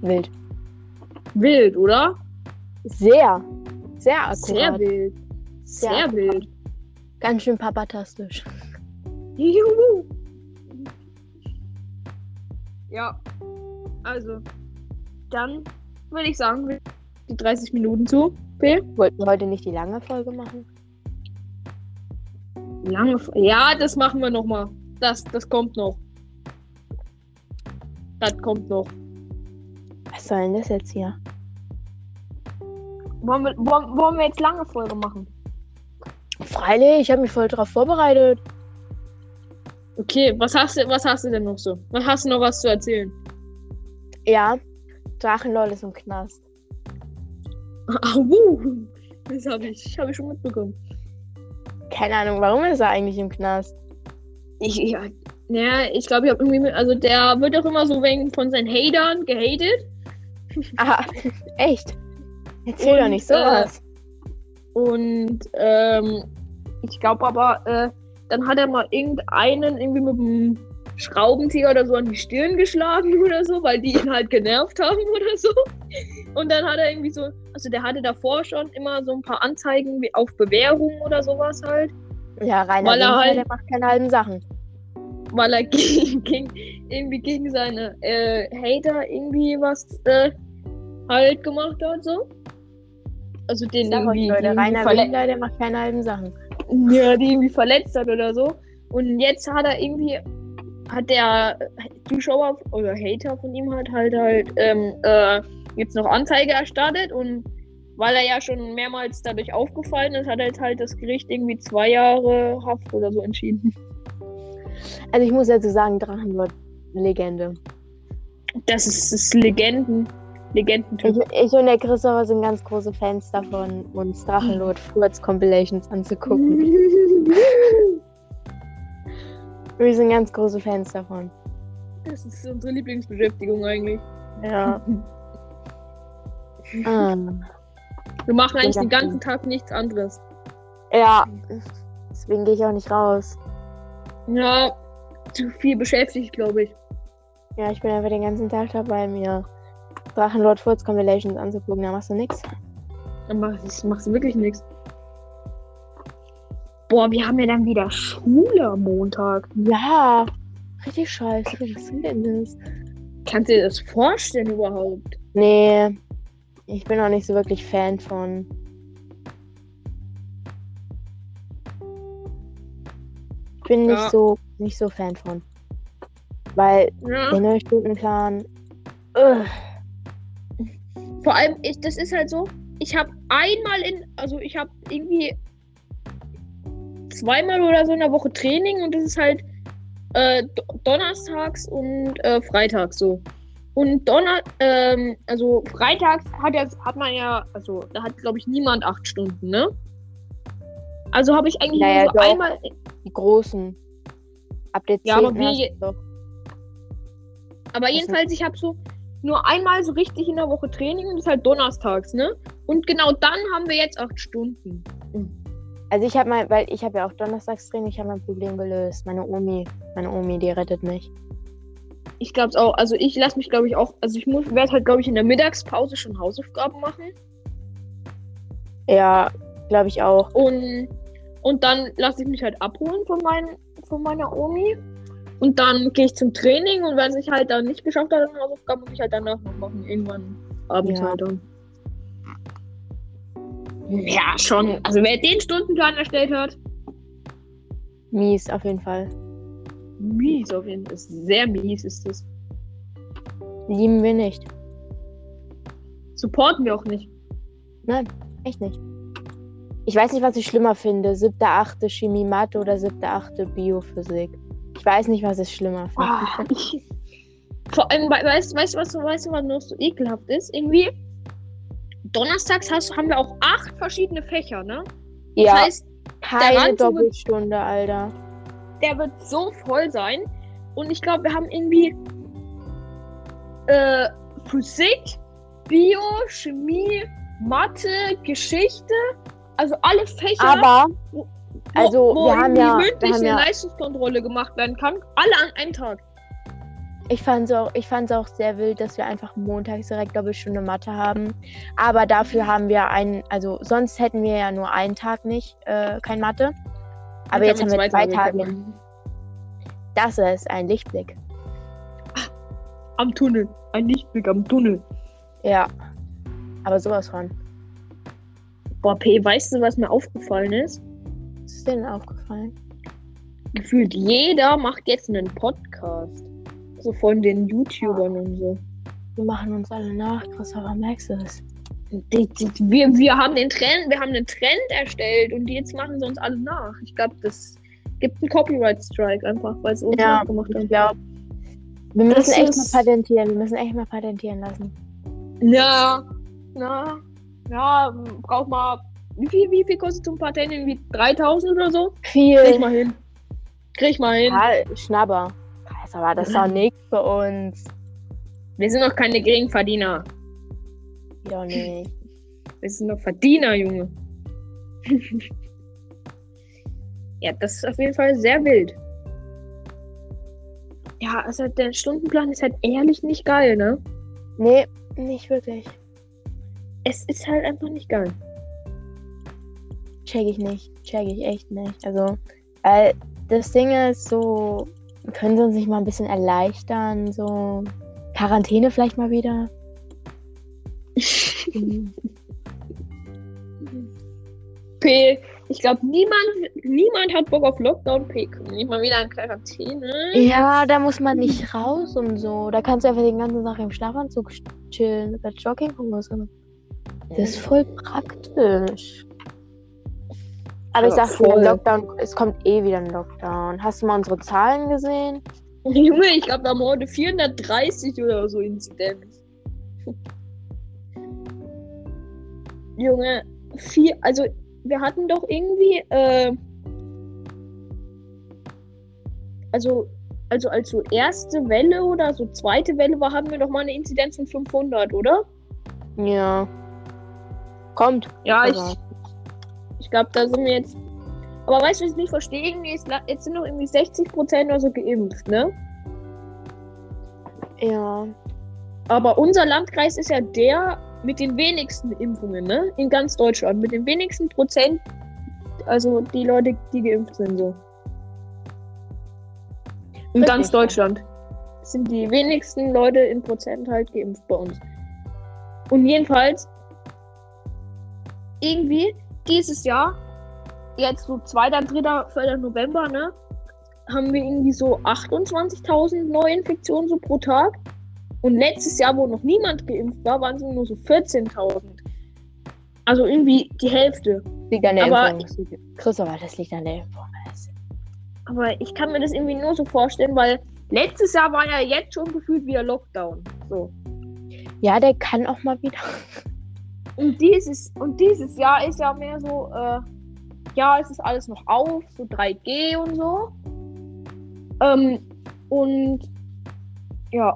S2: Wild.
S1: Wild, oder?
S2: Sehr. Sehr akkurat.
S1: Sehr wild. Sehr
S2: Sehr
S1: wild.
S2: Ganz schön papatastisch.
S1: Juhu. Ja, also, dann würde ich sagen, wir die 30 Minuten zu. Okay?
S2: Wollten wir heute nicht die lange Folge machen?
S1: Lange. F- Ja, das machen wir nochmal. Das, das kommt noch. Das kommt noch.
S2: Was soll denn das jetzt hier?
S1: Wollen wir, wollen, wollen wir jetzt lange Folge machen?
S2: Freilich, ich habe mich voll drauf vorbereitet.
S1: Okay, was hast du, was hast du denn noch so? Was hast du noch was zu erzählen?
S2: Ja, Drachenlord ist im Knast.
S1: Au, das habe ich, hab ich schon mitbekommen.
S2: Keine Ahnung, warum ist er eigentlich im Knast?
S1: Ich, ja, ja, ich glaube, ich habe irgendwie, mit, also der wird auch immer so wegen von seinen Hatern gehatet.
S2: Ah, echt? Erzähl doch
S1: Und,
S2: nicht sowas.
S1: Und ähm, ich glaube aber, äh, dann hat er mal irgendeinen irgendwie mit einem Schraubenzieher oder so an die Stirn geschlagen oder so, weil die ihn halt genervt haben oder so. Und dann hat er irgendwie so, also der hatte davor schon immer so ein paar Anzeigen wie auf Bewährung oder sowas halt,
S2: ja, Rainer
S1: er
S2: Winkler,
S1: halt-
S2: der macht keine halben Sachen.
S1: weil er gegen, gegen, irgendwie gegen seine äh, Hater irgendwie was äh, halt gemacht hat so. Also den irgendwie,
S2: Leute,
S1: irgendwie
S2: Rainer Winkler, der macht keine halben Sachen.
S1: ja, die irgendwie verletzt hat oder so. Und jetzt hat er irgendwie, hat der Zuschauer oder Hater von ihm halt halt halt ähm, äh, jetzt noch Anzeige erstattet und weil er ja schon mehrmals dadurch aufgefallen ist, hat jetzt halt das Gericht irgendwie zwei Jahre Haft oder so entschieden.
S2: Also ich muss dazu sagen, Drachenlord, Legende.
S1: Das ist, das Legenden.
S2: Ich,
S1: Legendentyp.
S2: ich und der Christopher sind ganz große Fans davon, uns Drachenlord Furz Compilations anzugucken. Wir sind ganz große Fans davon.
S1: Das ist unsere Lieblingsbeschäftigung eigentlich.
S2: Ja. ah.
S1: Wir machen eigentlich den ganzen Tag nichts anderes.
S2: Ja. Deswegen gehe ich auch nicht raus.
S1: Ja, zu viel beschäftigt, glaube ich.
S2: Ja, ich bin einfach den ganzen Tag dabei, mir Drachenlord Furz Compilations anzugucken. Da machst du nix.
S1: Dann machst du wirklich nichts. Boah, wir haben ja dann wieder Schule am Montag.
S2: Ja. Richtig scheiße. Was sind denn das?
S1: Kannst du dir das vorstellen überhaupt?
S2: Nee. Ich bin auch nicht so wirklich Fan von. Ich bin nicht
S1: Ja.
S2: so nicht so Fan von. Weil
S1: Ja.
S2: der neue Stundenplan. Ugh.
S1: Vor allem, ich, das ist halt so, ich habe einmal in, also ich habe irgendwie zweimal oder so in der Woche Training und das ist halt äh, do- donnerstags und äh, freitags so. Und Donner, ähm, also freitags hat, ja, hat man ja, also da hat glaube ich niemand acht Stunden, ne? Also habe ich eigentlich
S2: Naja,
S1: nur so
S2: doch.
S1: einmal,
S2: Die großen. Ab der 10.
S1: Ja, aber wie aber jedenfalls ich habe so nur einmal so richtig in der Woche Training und das ist halt donnerstags, ne? Und genau dann haben wir jetzt acht Stunden.
S2: Also ich habe mal, weil ich habe ja auch Donnerstagstraining, ich habe mein Problem gelöst. Meine Omi, meine Omi, die rettet mich.
S1: Ich glaube es auch. Also ich lasse mich, glaube ich, auch. Also ich muss, werde halt, glaube ich, in der Mittagspause schon Hausaufgaben machen.
S2: Ja, glaube ich auch.
S1: Und, und dann lasse ich mich halt abholen von, mein, von meiner Omi. Und dann gehe ich zum Training und wenn ich halt dann nicht geschafft habe, dann Hausaufgaben muss ich halt danach noch machen. Irgendwann abends
S2: Ja.
S1: halt dann. Ja, schon. Also wer den Stundenplan erstellt hat,
S2: Mies, auf jeden Fall.
S1: mies auf jeden Fall. Sehr mies ist das.
S2: Lieben wir nicht.
S1: Supporten wir auch nicht.
S2: Nein, echt nicht. Ich weiß nicht, was ich schlimmer finde. Siebte, achte Chemie, Mathe oder siebte, achte Biophysik. Ich weiß nicht, was ich schlimmer finde.
S1: Ah, ich, vor allem, wei- weißt, weißt, du, was, weißt du, was noch so ekelhaft ist? Irgendwie, donnerstags hast, haben wir auch acht verschiedene Fächer, ne?
S2: ja,
S1: Das heißt,
S2: keine
S1: Ranzig wird-
S2: Doppelstunde, Alter.
S1: der wird so voll sein. Und ich glaube, wir haben irgendwie äh, Physik, Bio, Chemie, Mathe, Geschichte. Also alle Fächer,
S2: Aber,
S1: wo,
S2: also,
S1: wo
S2: wir haben ja- wir haben
S1: eine
S2: ja-
S1: Leistungskontrolle gemacht werden kann. Alle an einem Tag.
S2: Ich fand es auch, ich auch sehr wild, dass wir einfach montags direkt Doppelstunde Mathe haben. Aber dafür haben wir einen, also sonst hätten wir ja nur einen Tag nicht, äh, kein Mathe. Aber jetzt haben wir zwei Tage. Das ist ein Lichtblick.
S1: Am Tunnel. Ein Lichtblick am Tunnel.
S2: Ja. Aber sowas von.
S1: Boah, P, weißt du, was mir aufgefallen ist?
S2: Was ist denn aufgefallen?
S1: Gefühlt jeder macht jetzt einen Podcast. So von den YouTubern und so.
S2: Wir machen uns alle nach, Christopher, merkst du es?
S1: Die, die, wir, wir haben den Trend, wir haben einen Trend erstellt und jetzt machen sie uns alle nach. Ich glaube, das gibt einen Copyright Strike einfach, weil es uns
S2: Ja,
S1: nachgemacht haben.
S2: Ich glaube. Wir
S1: Das
S2: müssen echt
S1: ist-
S2: mal patentieren. Wir müssen echt mal patentieren lassen.
S1: Ja, na, ja, braucht mal. Wie viel, wie viel kostet so ein Patent? Irgendwie 3000 oder so? Krieg ich
S2: Viel.
S1: mal hin. Krieg ich mal hin.
S2: Ja, Schnabber. Scheiße, aber das ist doch nichts für uns.
S1: Wir sind doch keine Geringverdiener.
S2: Doch nicht.
S1: Wir sind doch Verdiener, Junge. ja, das ist auf jeden Fall sehr wild. Ja, also der Stundenplan ist halt ehrlich nicht geil, ne?
S2: Nee, nicht wirklich.
S1: Es ist halt einfach nicht geil.
S2: Check ich nicht. Check ich echt nicht. Also, weil das Ding ist so, können sie uns nicht mal ein bisschen erleichtern? So, Quarantäne vielleicht mal wieder?
S1: P, ich glaube, niemand, niemand hat Bock auf Lockdown. P, nicht mal wieder in Quarantäne?
S2: Ja, da muss man nicht raus und so. Da kannst du einfach den ganzen Tag im Schlafanzug chillen mit der Jogginghose. Das ist voll praktisch. Aber ich sag dir,
S1: voll.
S2: Lockdown, es kommt eh wieder ein Lockdown. Hast du mal unsere Zahlen gesehen?
S1: Junge, ich glaube, wir haben heute 430 oder so Inzidenz. Junge, vier, also wir hatten doch irgendwie, äh, also, also als so erste Welle oder so zweite Welle war, hatten wir doch mal eine Inzidenz von 500, oder?
S2: Ja. Kommt.
S1: Ja, ich,
S2: Aber-
S1: ich glaube, da sind wir jetzt. Aber weißt du, was ich nicht verstehe? Irgendwie ist, jetzt sind noch irgendwie 60% oder so geimpft, ne?
S2: Ja.
S1: Aber unser Landkreis ist ja der mit den wenigsten Impfungen, ne? In ganz Deutschland. Mit den wenigsten Prozent. Also die Leute, die geimpft sind, so. In
S2: Richtig,
S1: ganz. Deutschland sind die wenigsten Leute in Prozent halt geimpft bei uns. Und jedenfalls, irgendwie dieses Jahr, jetzt so 2., 3., 4. November, ne? Haben wir irgendwie so 28.000 Neuinfektionen so pro Tag. Und letztes Jahr, wo noch niemand geimpft war, waren es nur so 14.000. Also irgendwie die Hälfte.
S2: Liegt an der
S1: Aber-
S2: Impfung. Christopher, das liegt an der Impfung.
S1: Aber ich kann mir das irgendwie nur so vorstellen, weil letztes Jahr war ja jetzt schon gefühlt wieder Lockdown. So.
S2: Ja, der kann auch mal wieder.
S1: Und dieses, und dieses Jahr ist ja mehr so, äh, ja, es ist alles noch auf, so 3G und so. Ähm, und ja.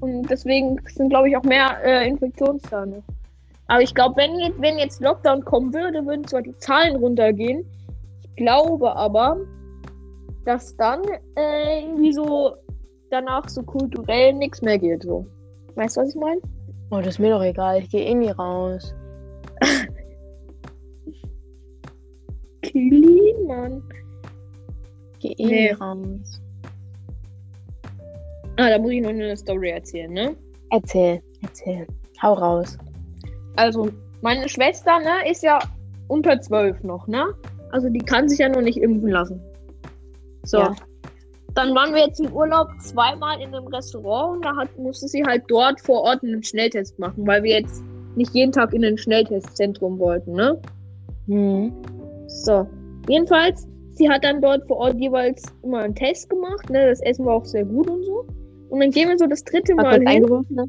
S1: Und deswegen sind, glaube ich, auch mehr äh, Infektionszahlen. Aber ich glaube, wenn, jetzt- wenn jetzt Lockdown kommen würde, würden zwar die Zahlen runtergehen. Ich glaube aber, dass dann äh, irgendwie so danach so kulturell nichts mehr geht. So. Weißt du, was ich meine?
S2: Oh, das ist mir doch egal. Ich gehe eh nie raus. Ich gehe eh
S1: Nee.
S2: nie raus.
S1: Ah, da muss ich noch eine Story erzählen, ne?
S2: Erzähl, erzähl. Hau raus.
S1: Also, meine Schwester, ne, ist ja unter 12 noch, ne? Also, die kann sich ja noch nicht impfen lassen. So.
S2: Ja.
S1: Dann waren wir jetzt im Urlaub zweimal in einem Restaurant und da hat, musste sie halt dort vor Ort einen Schnelltest machen, weil wir jetzt nicht jeden Tag in ein Schnelltestzentrum wollten, ne?
S2: Hm.
S1: So. Jedenfalls, sie hat dann dort vor Ort jeweils immer einen Test gemacht, ne? Das Essen war auch sehr gut und so. Und dann gehen wir so das dritte
S2: Mal
S1: Mal hin.
S2: ne?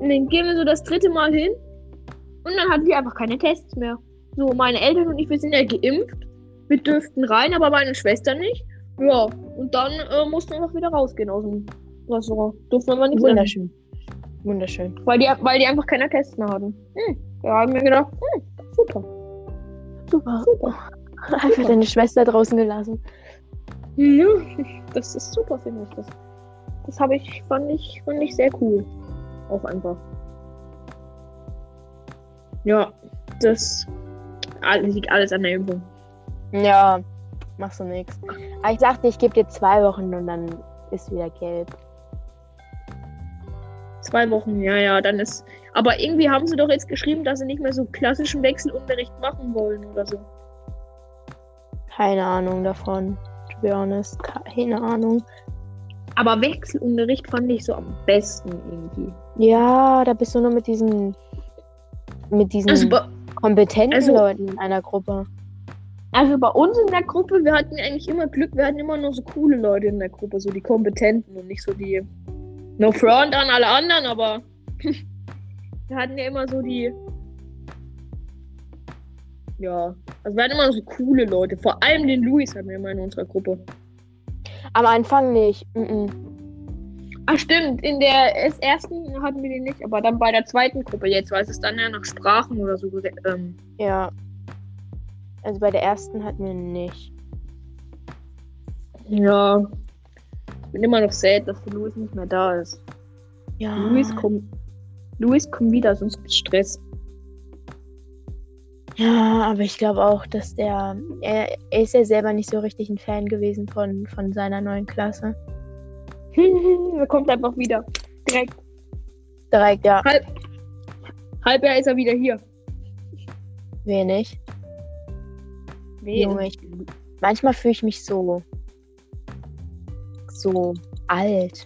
S1: Und dann gehen wir so das dritte Mal hin. Und dann hatten wir einfach keine Tests mehr. So, meine Eltern und ich, wir sind ja geimpft. Wir dürften rein, aber meine Schwester nicht. Ja, und dann äh, mussten wir einfach wieder rausgehen aus dem Restaurant. Durften wir aber nichts essen.
S2: Wunderschön. Wunderschön.
S1: Weil die, weil die einfach keine mehr hatten. Hm, da haben wir gedacht, hm, super,
S2: Super.
S1: super.
S2: Einfach deine Schwester draußen gelassen.
S1: Ja, das ist super, finde ich das. Das habe ich, fand ich, fand ich sehr cool. Auch einfach. Ja, das liegt alles an der Impfung.
S2: Ja, machst du nichts. Aber ich dachte, ich gebe dir zwei Wochen und dann ist wieder gelb.
S1: Zwei Wochen, ja, ja, dann ist. Aber irgendwie haben sie doch jetzt geschrieben, dass sie nicht mehr so klassischen Wechselunterricht machen wollen oder so.
S2: Keine Ahnung davon. To be honest, keine Ahnung.
S1: Aber Wechselunterricht fand ich so am besten irgendwie.
S2: Ja, da bist du nur mit diesen mit diesen
S1: Also,
S2: kompetenten
S1: also-
S2: Leuten in einer Gruppe.
S1: Also bei uns in der Gruppe, wir hatten eigentlich immer Glück, wir hatten immer nur so coole Leute in der Gruppe, so die Kompetenten und nicht so die. No front an alle anderen, aber wir hatten ja immer so die. Ja, also wir hatten immer so coole Leute. Vor allem den Luis hatten wir immer in unserer Gruppe.
S2: Am Anfang nicht. Mm
S1: Ah, stimmt. In der ersten hatten wir den nicht, aber dann bei der zweiten Gruppe jetzt, weil es dann ja nach Sprachen oder so. Ähm,
S2: Ja. Also bei der ersten hatten wir nicht.
S1: ja. Ich bin immer noch sad, dass der Luis nicht mehr da ist.
S2: Ja.
S1: Luis, komm. Luis, komm wieder, sonst gibt's Stress.
S2: Ja, aber ich glaube auch, dass der. Er, er ist ja selber nicht so richtig ein Fan gewesen von, von seiner neuen Klasse.
S1: er kommt einfach wieder. Direkt.
S2: Direkt, ja,
S1: Halb. Halbjahr ist er wieder hier.
S2: wenig.
S1: Wen?
S2: Junge, ich, manchmal fühle ich mich so. so alt.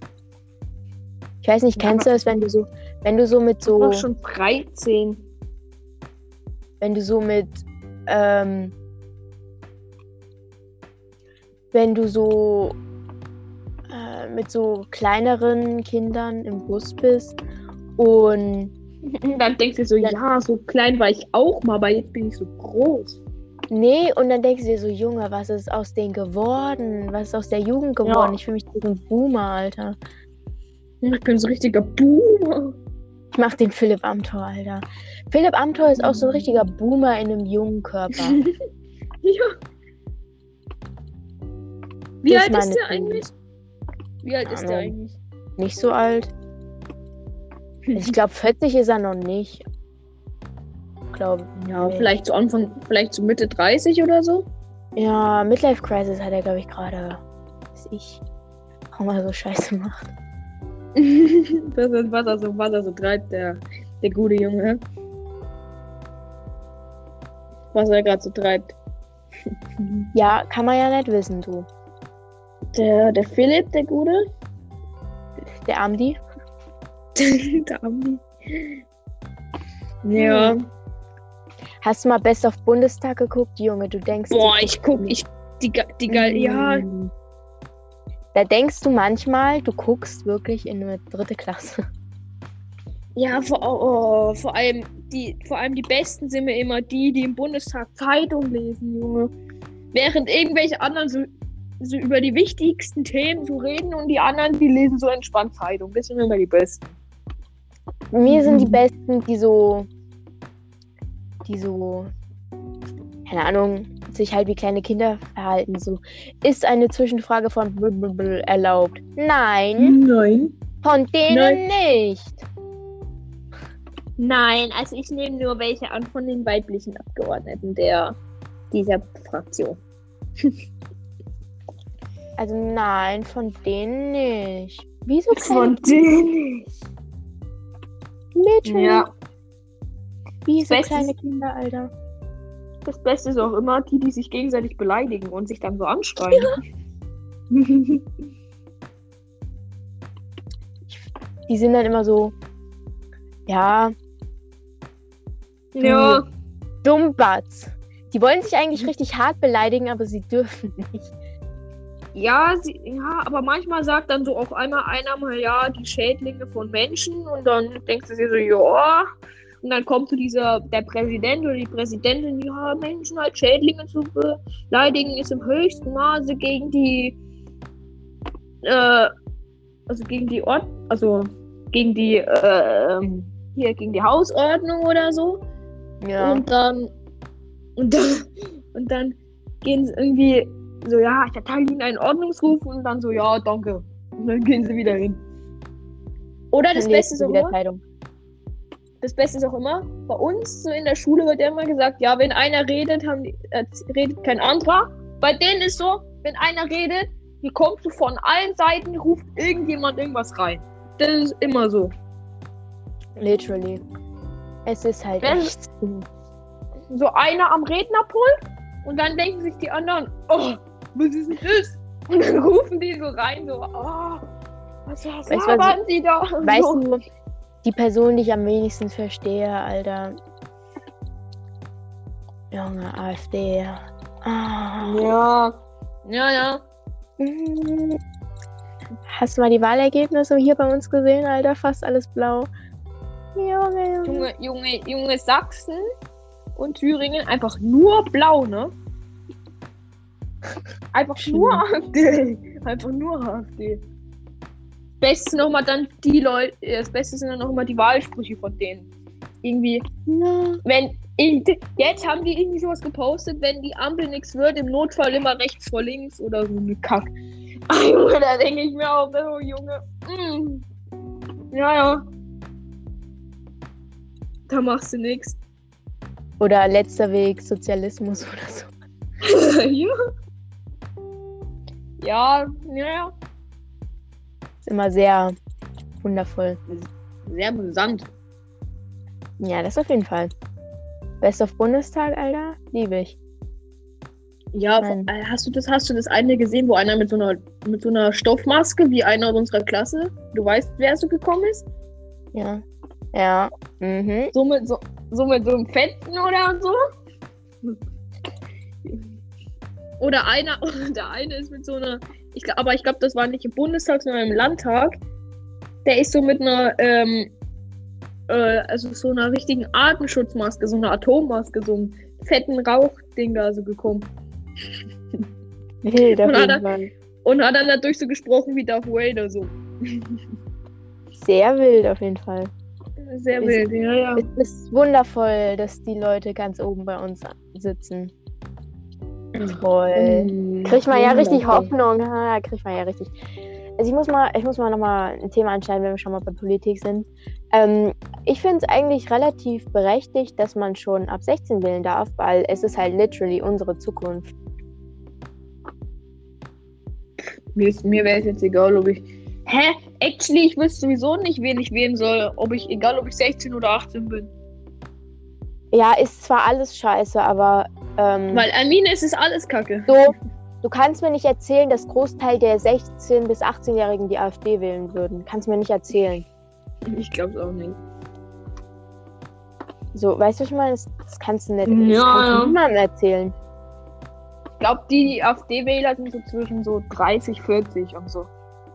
S2: Ich weiß nicht,
S1: Ja,
S2: kennst du das, wenn du so. Wenn du so mit
S1: Ich
S2: so.
S1: war schon 13.
S2: wenn du so mit, ähm, wenn du so äh, mit so kleineren Kindern im Bus bist und
S1: dann denkst du so,
S2: Ja.
S1: ja, so klein war ich auch mal, aber jetzt bin ich so groß.
S2: Nee, und dann denkst du dir so, Junge, was ist aus denen geworden? Was ist aus der Jugend geworden?
S1: Ja.
S2: Ich fühle mich wie so ein Boomer, Alter.
S1: Ich bin so ein richtiger Boomer.
S2: Ich mach den Philipp Amthor, Alter. Philipp Amthor ist auch so ein richtiger Boomer in einem jungen Körper.
S1: ja. Wie
S2: Das
S1: alt ist der
S2: ich.
S1: eigentlich? Wie alt ist der eigentlich?
S2: Nicht so alt. Ich glaube, 40 ist er noch nicht. Glaube.
S1: Ja, vielleicht zu Anfang, vielleicht zu Mitte 30 oder so.
S2: Ja, Midlife Crisis hat er, glaube ich, gerade. Weiß ich. Warum er so scheiße macht.
S1: das ist, was er so, was er so treibt, der, der gute Junge. Was er gerade so treibt.
S2: Ja, kann man ja nicht wissen, du.
S1: Der, der Philipp, der Gute.
S2: Der Amdi.
S1: der Ami. Ja.
S2: Hast du mal Best of Bundestag geguckt, Junge? Du denkst.
S1: Boah, ich guck, ich. Die, die geil. Ja,
S2: Mm. Da denkst du manchmal, du guckst wirklich in eine dritte Klasse.
S1: Ja, vor, oh, vor, allem die, vor allem die Besten sind mir immer die, die im Bundestag Zeitung lesen, Junge. Während irgendwelche anderen so, so über die wichtigsten Themen so reden und die anderen, die lesen so entspannt Zeitung. Das sind immer die Besten.
S2: Mir sind die
S1: Mhm.
S2: Besten, die so. Die so. Keine Ahnung, sich halt wie kleine Kinder verhalten. So. Ist eine Zwischenfrage von blablabla erlaubt? Nein,
S1: Nein.
S2: von denen nicht.
S1: Nein, also ich nehme nur welche an von den weiblichen Abgeordneten der dieser Fraktion.
S2: Also nein, von denen nicht. Wieso kleine
S1: denen.
S2: Mädchen?
S1: Ja.
S2: Wieso
S1: Bestes-
S2: kleine Kinder, Alter?
S1: Das Beste ist auch immer die, die sich gegenseitig beleidigen und sich dann so anschreien.
S2: Die sind dann immer so. Ja,
S1: ja.
S2: Dummbatz. Die wollen sich eigentlich richtig hart beleidigen, aber sie dürfen nicht.
S1: Ja, sie, ja, aber manchmal sagt dann so auf einmal einer mal, ja, die Schädlinge von Menschen und dann denkst du dir so, ja. Und dann kommt so dieser, der Präsident oder die Präsidentin, ja, Menschen als Schädlinge zu beleidigen, ist im höchsten Maße gegen die, äh, also gegen die Ort, also gegen die, äh, ähm, hier, gegen die Hausordnung oder so.
S2: Ja.
S1: Und dann, und dann, und dann gehen sie irgendwie so, ja, ich erteile Ihnen einen Ordnungsruf und dann so, ja, danke. Und dann gehen sie wieder hin. Oder das Beste ist das Beste ist auch immer, bei uns so in der Schule wird immer gesagt, ja, wenn einer redet, haben die, äh, redet kein anderer. Bei denen ist so, wenn einer redet, die kommt so von allen Seiten, ruft irgendjemand irgendwas rein. Das ist immer so.
S2: Literally. Es ist halt
S1: Wer-
S2: echt so.
S1: So einer am Rednerpult und dann denken sich die anderen, oh, was ist denn das? Und dann rufen die so rein, so, oh, was
S2: was
S1: labern sie da?
S2: Weißt
S1: so.
S2: du, die Person, die ich am wenigsten verstehe, Alter. Junge, AfD. Ah.
S1: Ja, ja, ja.
S2: Hast du mal die Wahlergebnisse hier bei uns gesehen, Alter? Fast alles blau. Junge, Junge.
S1: Junge, Junge, Sachsen und Thüringen einfach nur blau, ne? Einfach nur AfD. Einfach nur AfD. Beste nochmal dann die Leute, das Beste sind dann noch mal die Wahlsprüche von denen. Irgendwie,
S2: Na,
S1: wenn, jetzt haben die irgendwie sowas gepostet, wenn die Ampel nichts wird, im Notfall immer rechts vor links oder so eine Kack. Ah, Junge, da denke ich mir auch, oh Junge, mm. ja, ja. Da machst du nichts.
S2: Oder letzter Weg, Sozialismus oder so.
S1: ja. Ja, ja, ja.
S2: Ist immer sehr wundervoll.
S1: Sehr amüsant.
S2: Ja, das auf jeden Fall. Best of Bundestag, Alter, liebe ich.
S1: Ja,
S2: Nein.
S1: äh, hast du das, hast du das eine gesehen, wo einer mit so einer mit so einer Stoffmaske, wie einer aus unserer Klasse, du weißt, wer so gekommen ist?
S2: Ja. Ja. Mhm.
S1: So mit so, so mit so einem Fetten oder so? Oder einer, der eine ist mit so einer, ich aber ich glaube, das war nicht im Bundestag, sondern im Landtag. Der ist so mit einer, ähm, äh, also so einer richtigen Atemschutzmaske, so einer Atommaske, so einem fetten Rauchding da so gekommen.
S2: Wild auf
S1: Und hat er-. Und hat dann dadurch so gesprochen wie Darth Vader, so.
S2: Sehr wild auf jeden Fall.
S1: Sehr
S2: Ist-
S1: wild, ja, ja.
S2: Es ist wundervoll, dass die Leute ganz oben bei uns sitzen. Toll.
S1: Mm,
S2: Kriegt man ja richtig. Hoffnung. Ha, kriegt man ja richtig. Also ich muss mal, ich muss mal nochmal ein Thema anschneiden, wenn wir schon mal bei Politik sind. Ähm, ich finde es eigentlich relativ berechtigt, dass man schon ab 16 wählen darf, weil es ist halt literally unsere Zukunft.
S1: Mir, ist- mir wäre es jetzt egal, ob ich. Hä? Actually, ich wüsste sowieso nicht, wen ich wählen soll. Ob ich, egal ob ich 16 oder 18 bin.
S2: Ja, ist zwar alles scheiße, aber ähm,
S1: Weil Amine, es ist alles Kacke.
S2: so, du kannst mir nicht erzählen, dass Großteil der 16- bis 18-Jährigen die AfD wählen würden. Kannst mir nicht erzählen.
S1: Ich glaube auch nicht.
S2: So, weißt du, was ich meine? Das, das kannst du nicht.
S1: Ja,
S2: das kannst
S1: ja.
S2: du niemandem erzählen.
S1: Ich glaube, die, die AfD-Wähler sind so zwischen so 30, 40 und so.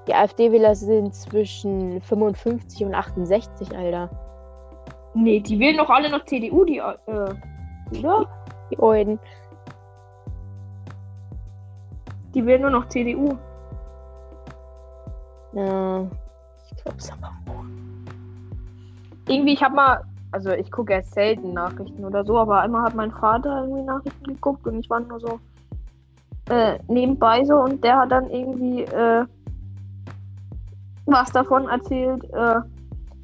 S2: Die AfD-Wähler sind zwischen 55 und 68, Alter.
S1: Nee, die wählen doch alle noch CDU, die. Äh, oder?
S2: Die Euden.
S1: Die wählen nur noch CDU.
S2: Ja. Ich glaub's aber.
S1: Irgendwie, ich habe mal. Also, ich gucke erst selten Nachrichten oder so, aber einmal hat mein Vater irgendwie Nachrichten geguckt und ich war nur so. Äh, nebenbei so und der hat dann irgendwie. Äh, was davon erzählt. Äh,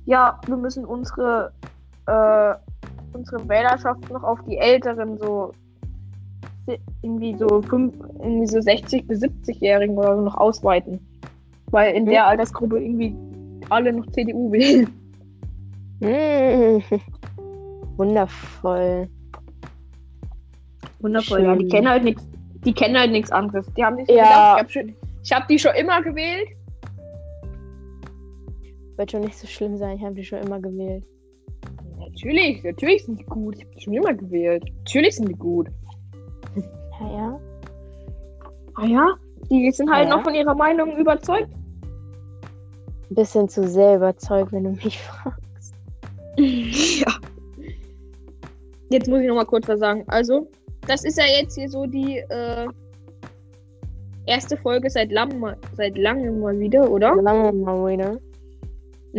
S1: ja, wir müssen unsere. Äh, unsere Wählerschaft noch auf die Älteren so irgendwie so fünf, irgendwie so 60 bis 70-Jährigen oder so noch ausweiten. Weil in
S2: Mhm.
S1: der Altersgruppe irgendwie alle noch CDU wählen.
S2: Mm. Wundervoll.
S1: Wundervoll, ja. Die
S2: Schön.
S1: kennen halt nichts. Die kennen halt nichts anderes. Die haben sich so
S2: Ja.
S1: gedacht, ich habe hab die schon immer gewählt.
S2: Wird schon nicht so schlimm sein. Ich habe die schon immer gewählt.
S1: Natürlich, natürlich sind die gut. Ich habe die schon immer gewählt. Natürlich sind die gut.
S2: Ja, ja.
S1: Ah ja? Die sind halt
S2: Ja.
S1: noch von ihrer Meinung überzeugt.
S2: Ein bisschen zu sehr überzeugt, wenn du mich fragst.
S1: ja. Jetzt muss ich noch mal kurz was sagen. Also, das ist ja jetzt hier so die äh, erste Folge seit, lang, seit langem mal wieder, oder?
S2: Lange mal wieder.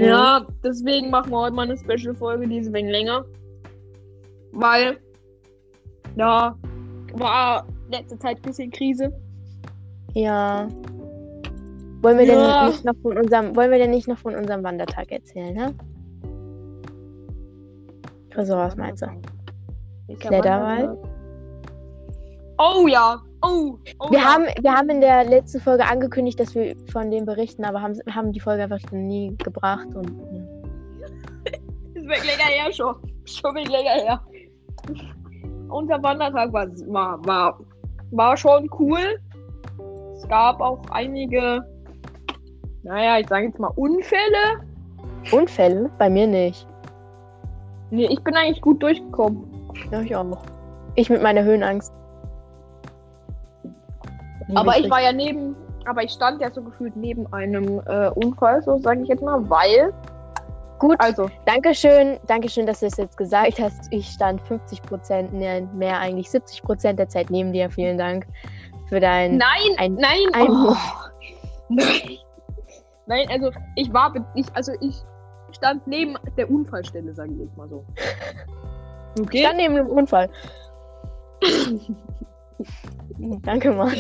S1: Ja, deswegen machen wir heute mal eine Special-Folge, die ist ein wenig länger. Weil, ja, war letzte Zeit ein bisschen Krise.
S2: Ja. Wollen wir,
S1: Ja.
S2: denn nicht noch von unserem, wollen wir denn nicht noch von unserem Wandertag erzählen, ne? So, was meinst du? Kletterwald?
S1: Oh ja. Oh. oh
S2: Wir
S1: ja.
S2: haben, wir haben in der letzten Folge angekündigt, dass wir von dem berichten, aber haben, haben die Folge einfach nie gebracht und.
S1: Ist wirklich länger her schon. Schon wirklich länger her. Unser Wandertag war, war, war, war schon cool. Es gab auch einige, naja, ich sage jetzt mal Unfälle.
S2: Unfälle? Bei mir nicht.
S1: Nee, ich bin eigentlich gut durchgekommen.
S2: Ja, ich auch. Ich mit meiner Höhenangst.
S1: Aber ich war ja neben, aber ich stand ja so gefühlt neben einem äh, Unfall, so sage ich jetzt mal, weil,
S2: Gut,
S1: also,
S2: Dankeschön, Dankeschön, dass du es jetzt gesagt hast. Ich stand 50 Prozent, mehr, mehr eigentlich 70 Prozent der Zeit neben dir. Vielen Dank für dein.
S1: nein,
S2: ein-
S1: nein,
S2: ein-
S1: oh, nein, nein, also ich war, ich, also ich stand neben der Unfallstelle, sage ich jetzt mal so. Okay.
S2: stand neben dem Unfall. Danke, Mann.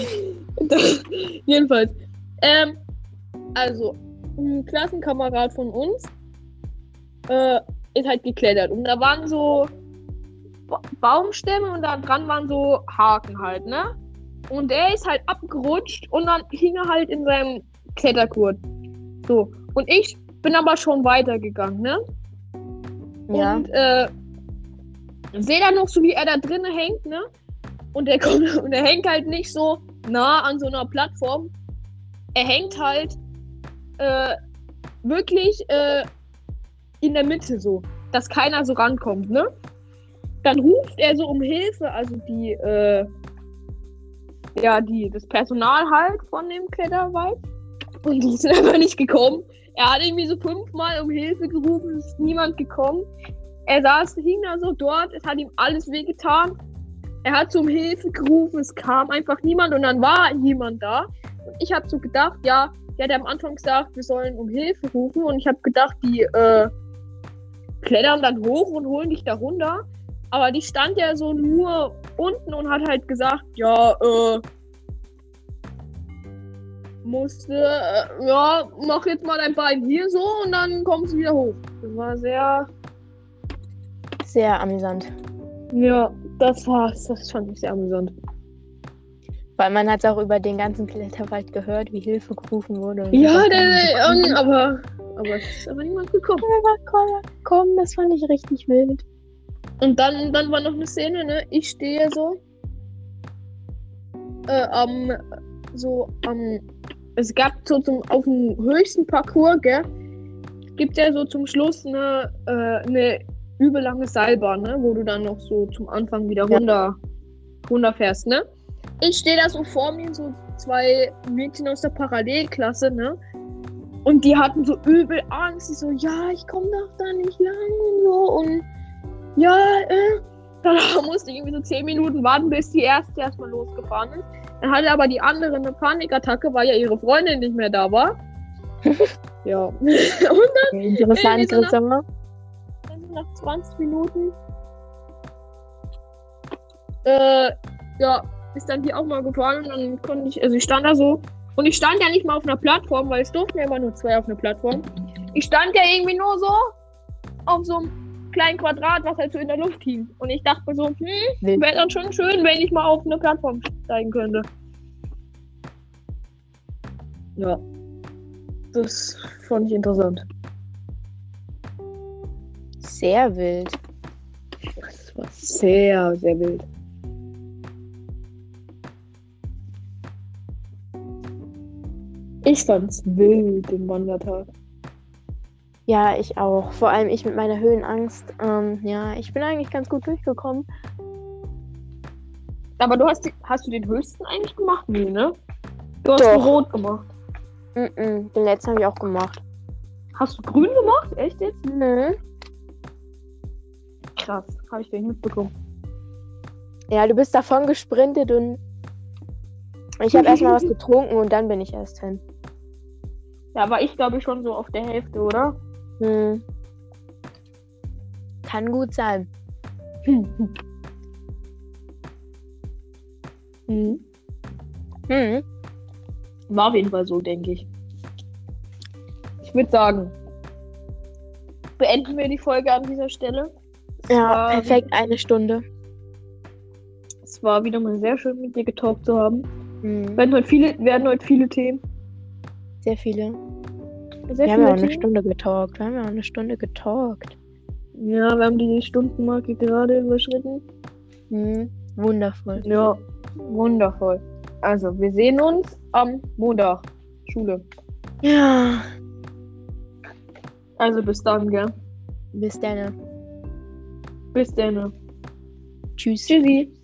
S1: Jedenfalls. Ähm, also, ein Klassenkamerad von uns äh, ist halt geklettert. Und da waren so ba Baumstämme und da dran waren so Haken halt, ne? Und er ist halt abgerutscht und dann hing er halt in seinem Klettergurt. So. Und ich bin aber schon weitergegangen, ne?
S2: Ja.
S1: Und äh, sehe dann noch so, wie er da drinnen hängt, ne? Und er kommt und er hängt halt nicht so nah an so einer Plattform. Er hängt halt äh, wirklich äh, in der Mitte so, dass keiner so rankommt, ne? Dann ruft er so um Hilfe, also die, äh, ja, die, das Personal halt von dem Kletterwald. Und die sind einfach nicht gekommen. Er hat irgendwie so fünfmal um Hilfe gerufen, ist niemand gekommen. Er saß, hing da so dort, es hat ihm alles wehgetan. Er hat so um Hilfe gerufen, es kam einfach niemand und dann war jemand da. Und ich habe so gedacht, ja, der hat am Anfang gesagt, wir sollen um Hilfe rufen und ich habe gedacht, die äh, klettern dann hoch und holen dich da runter. Aber die stand ja so nur unten und hat halt gesagt, ja, äh, musste, äh, ja, mach jetzt mal dein Bein hier so und dann kommst du wieder hoch. Das war sehr,
S2: Sehr amüsant.
S1: ja, das war's. Das fand ich sehr amüsant.
S2: Weil man hat es auch über den ganzen Kletterwald gehört, wie Hilfe gerufen wurde.
S1: Ja,
S2: war
S1: der, aber, aber es ist aber niemand gekommen.
S2: komm, komm, das fand ich richtig wild.
S1: Und dann, dann war noch eine Szene, ne? Ich stehe so äh, am, so am, es gab so zum, auf dem höchsten Parcours, gell? Gibt ja so zum Schluss eine, äh, eine übel lange Seilbahn, ne? Wo du dann noch so zum Anfang wieder
S2: Ja.
S1: runter, runterfährst, ne? Ich stehe da so vor mir, so zwei Mädchen aus der Parallelklasse, ne? Und die hatten so übel Angst. Die so, ja, ich komme doch da nicht lang und so. Und ja, äh, dann musste ich irgendwie so zehn Minuten warten, bis die erste erstmal losgefahren ist. Dann hatte aber die andere eine Panikattacke, weil ja ihre Freundin nicht mehr da war. ja. Und
S2: Interessant,
S1: so nach-
S2: Christopher.
S1: Nach 20 Minuten, äh, ja, ist dann die auch mal gefahren und dann konnte ich, also ich stand da so und ich stand ja nicht mal auf einer Plattform, weil es durften ja immer nur zwei auf einer Plattform. Ich stand ja irgendwie nur so auf so einem kleinen Quadrat, was halt so in der Luft hing. Und ich dachte mir so, hm, wäre dann schon schön, wenn ich mal auf eine Plattform steigen könnte. Ja. Das fand ich interessant.
S2: Sehr wild.
S1: Das war sehr, sehr wild. Ich fand's wild, den Wandertag.
S2: Ja, ich auch. Vor allem ich mit meiner Höhenangst. Ähm, ja, ich bin eigentlich ganz gut durchgekommen.
S1: Aber du hast, die, hast du den höchsten eigentlich gemacht? Nee, ne? Du hast
S2: Doch.
S1: den rot gemacht.
S2: Mm-mm, den letzten habe ich auch gemacht.
S1: Hast du grün gemacht? Echt jetzt?
S2: Mhm.
S1: Krass, habe ich gar nicht mitbekommen.
S2: Ja, du bist davon gesprintet und ich habe erstmal was getrunken und dann bin ich erst hin.
S1: Ja, war ich glaube ich schon so auf der Hälfte, oder?
S2: Hm. Kann gut sein.
S1: Mhm.
S2: Hm.
S1: War auf jeden Fall so, denke ich. ich würde sagen, beenden wir die Folge an dieser Stelle.
S2: Ja,
S1: war-
S2: perfekt, eine Stunde.
S1: Es war wieder mal sehr schön, mit dir getalkt zu haben.
S2: Mhm.
S1: Wir werden heute viele, werden heute viele Themen.
S2: Sehr viele.
S1: Sehr
S2: Wir haben ja auch eine. Stunde getalkt. Wir haben ja auch eine Stunde getalkt.
S1: Ja, wir haben die Stundenmarke gerade überschritten.
S2: Mhm. Wundervoll.
S1: Ja, wundervoll. Also, wir sehen uns am Montag. Schule.
S2: Ja.
S1: Also bis dann, gell?
S2: Bis dann.
S1: Bis dann.
S2: Tschüss.
S1: Tschüssi.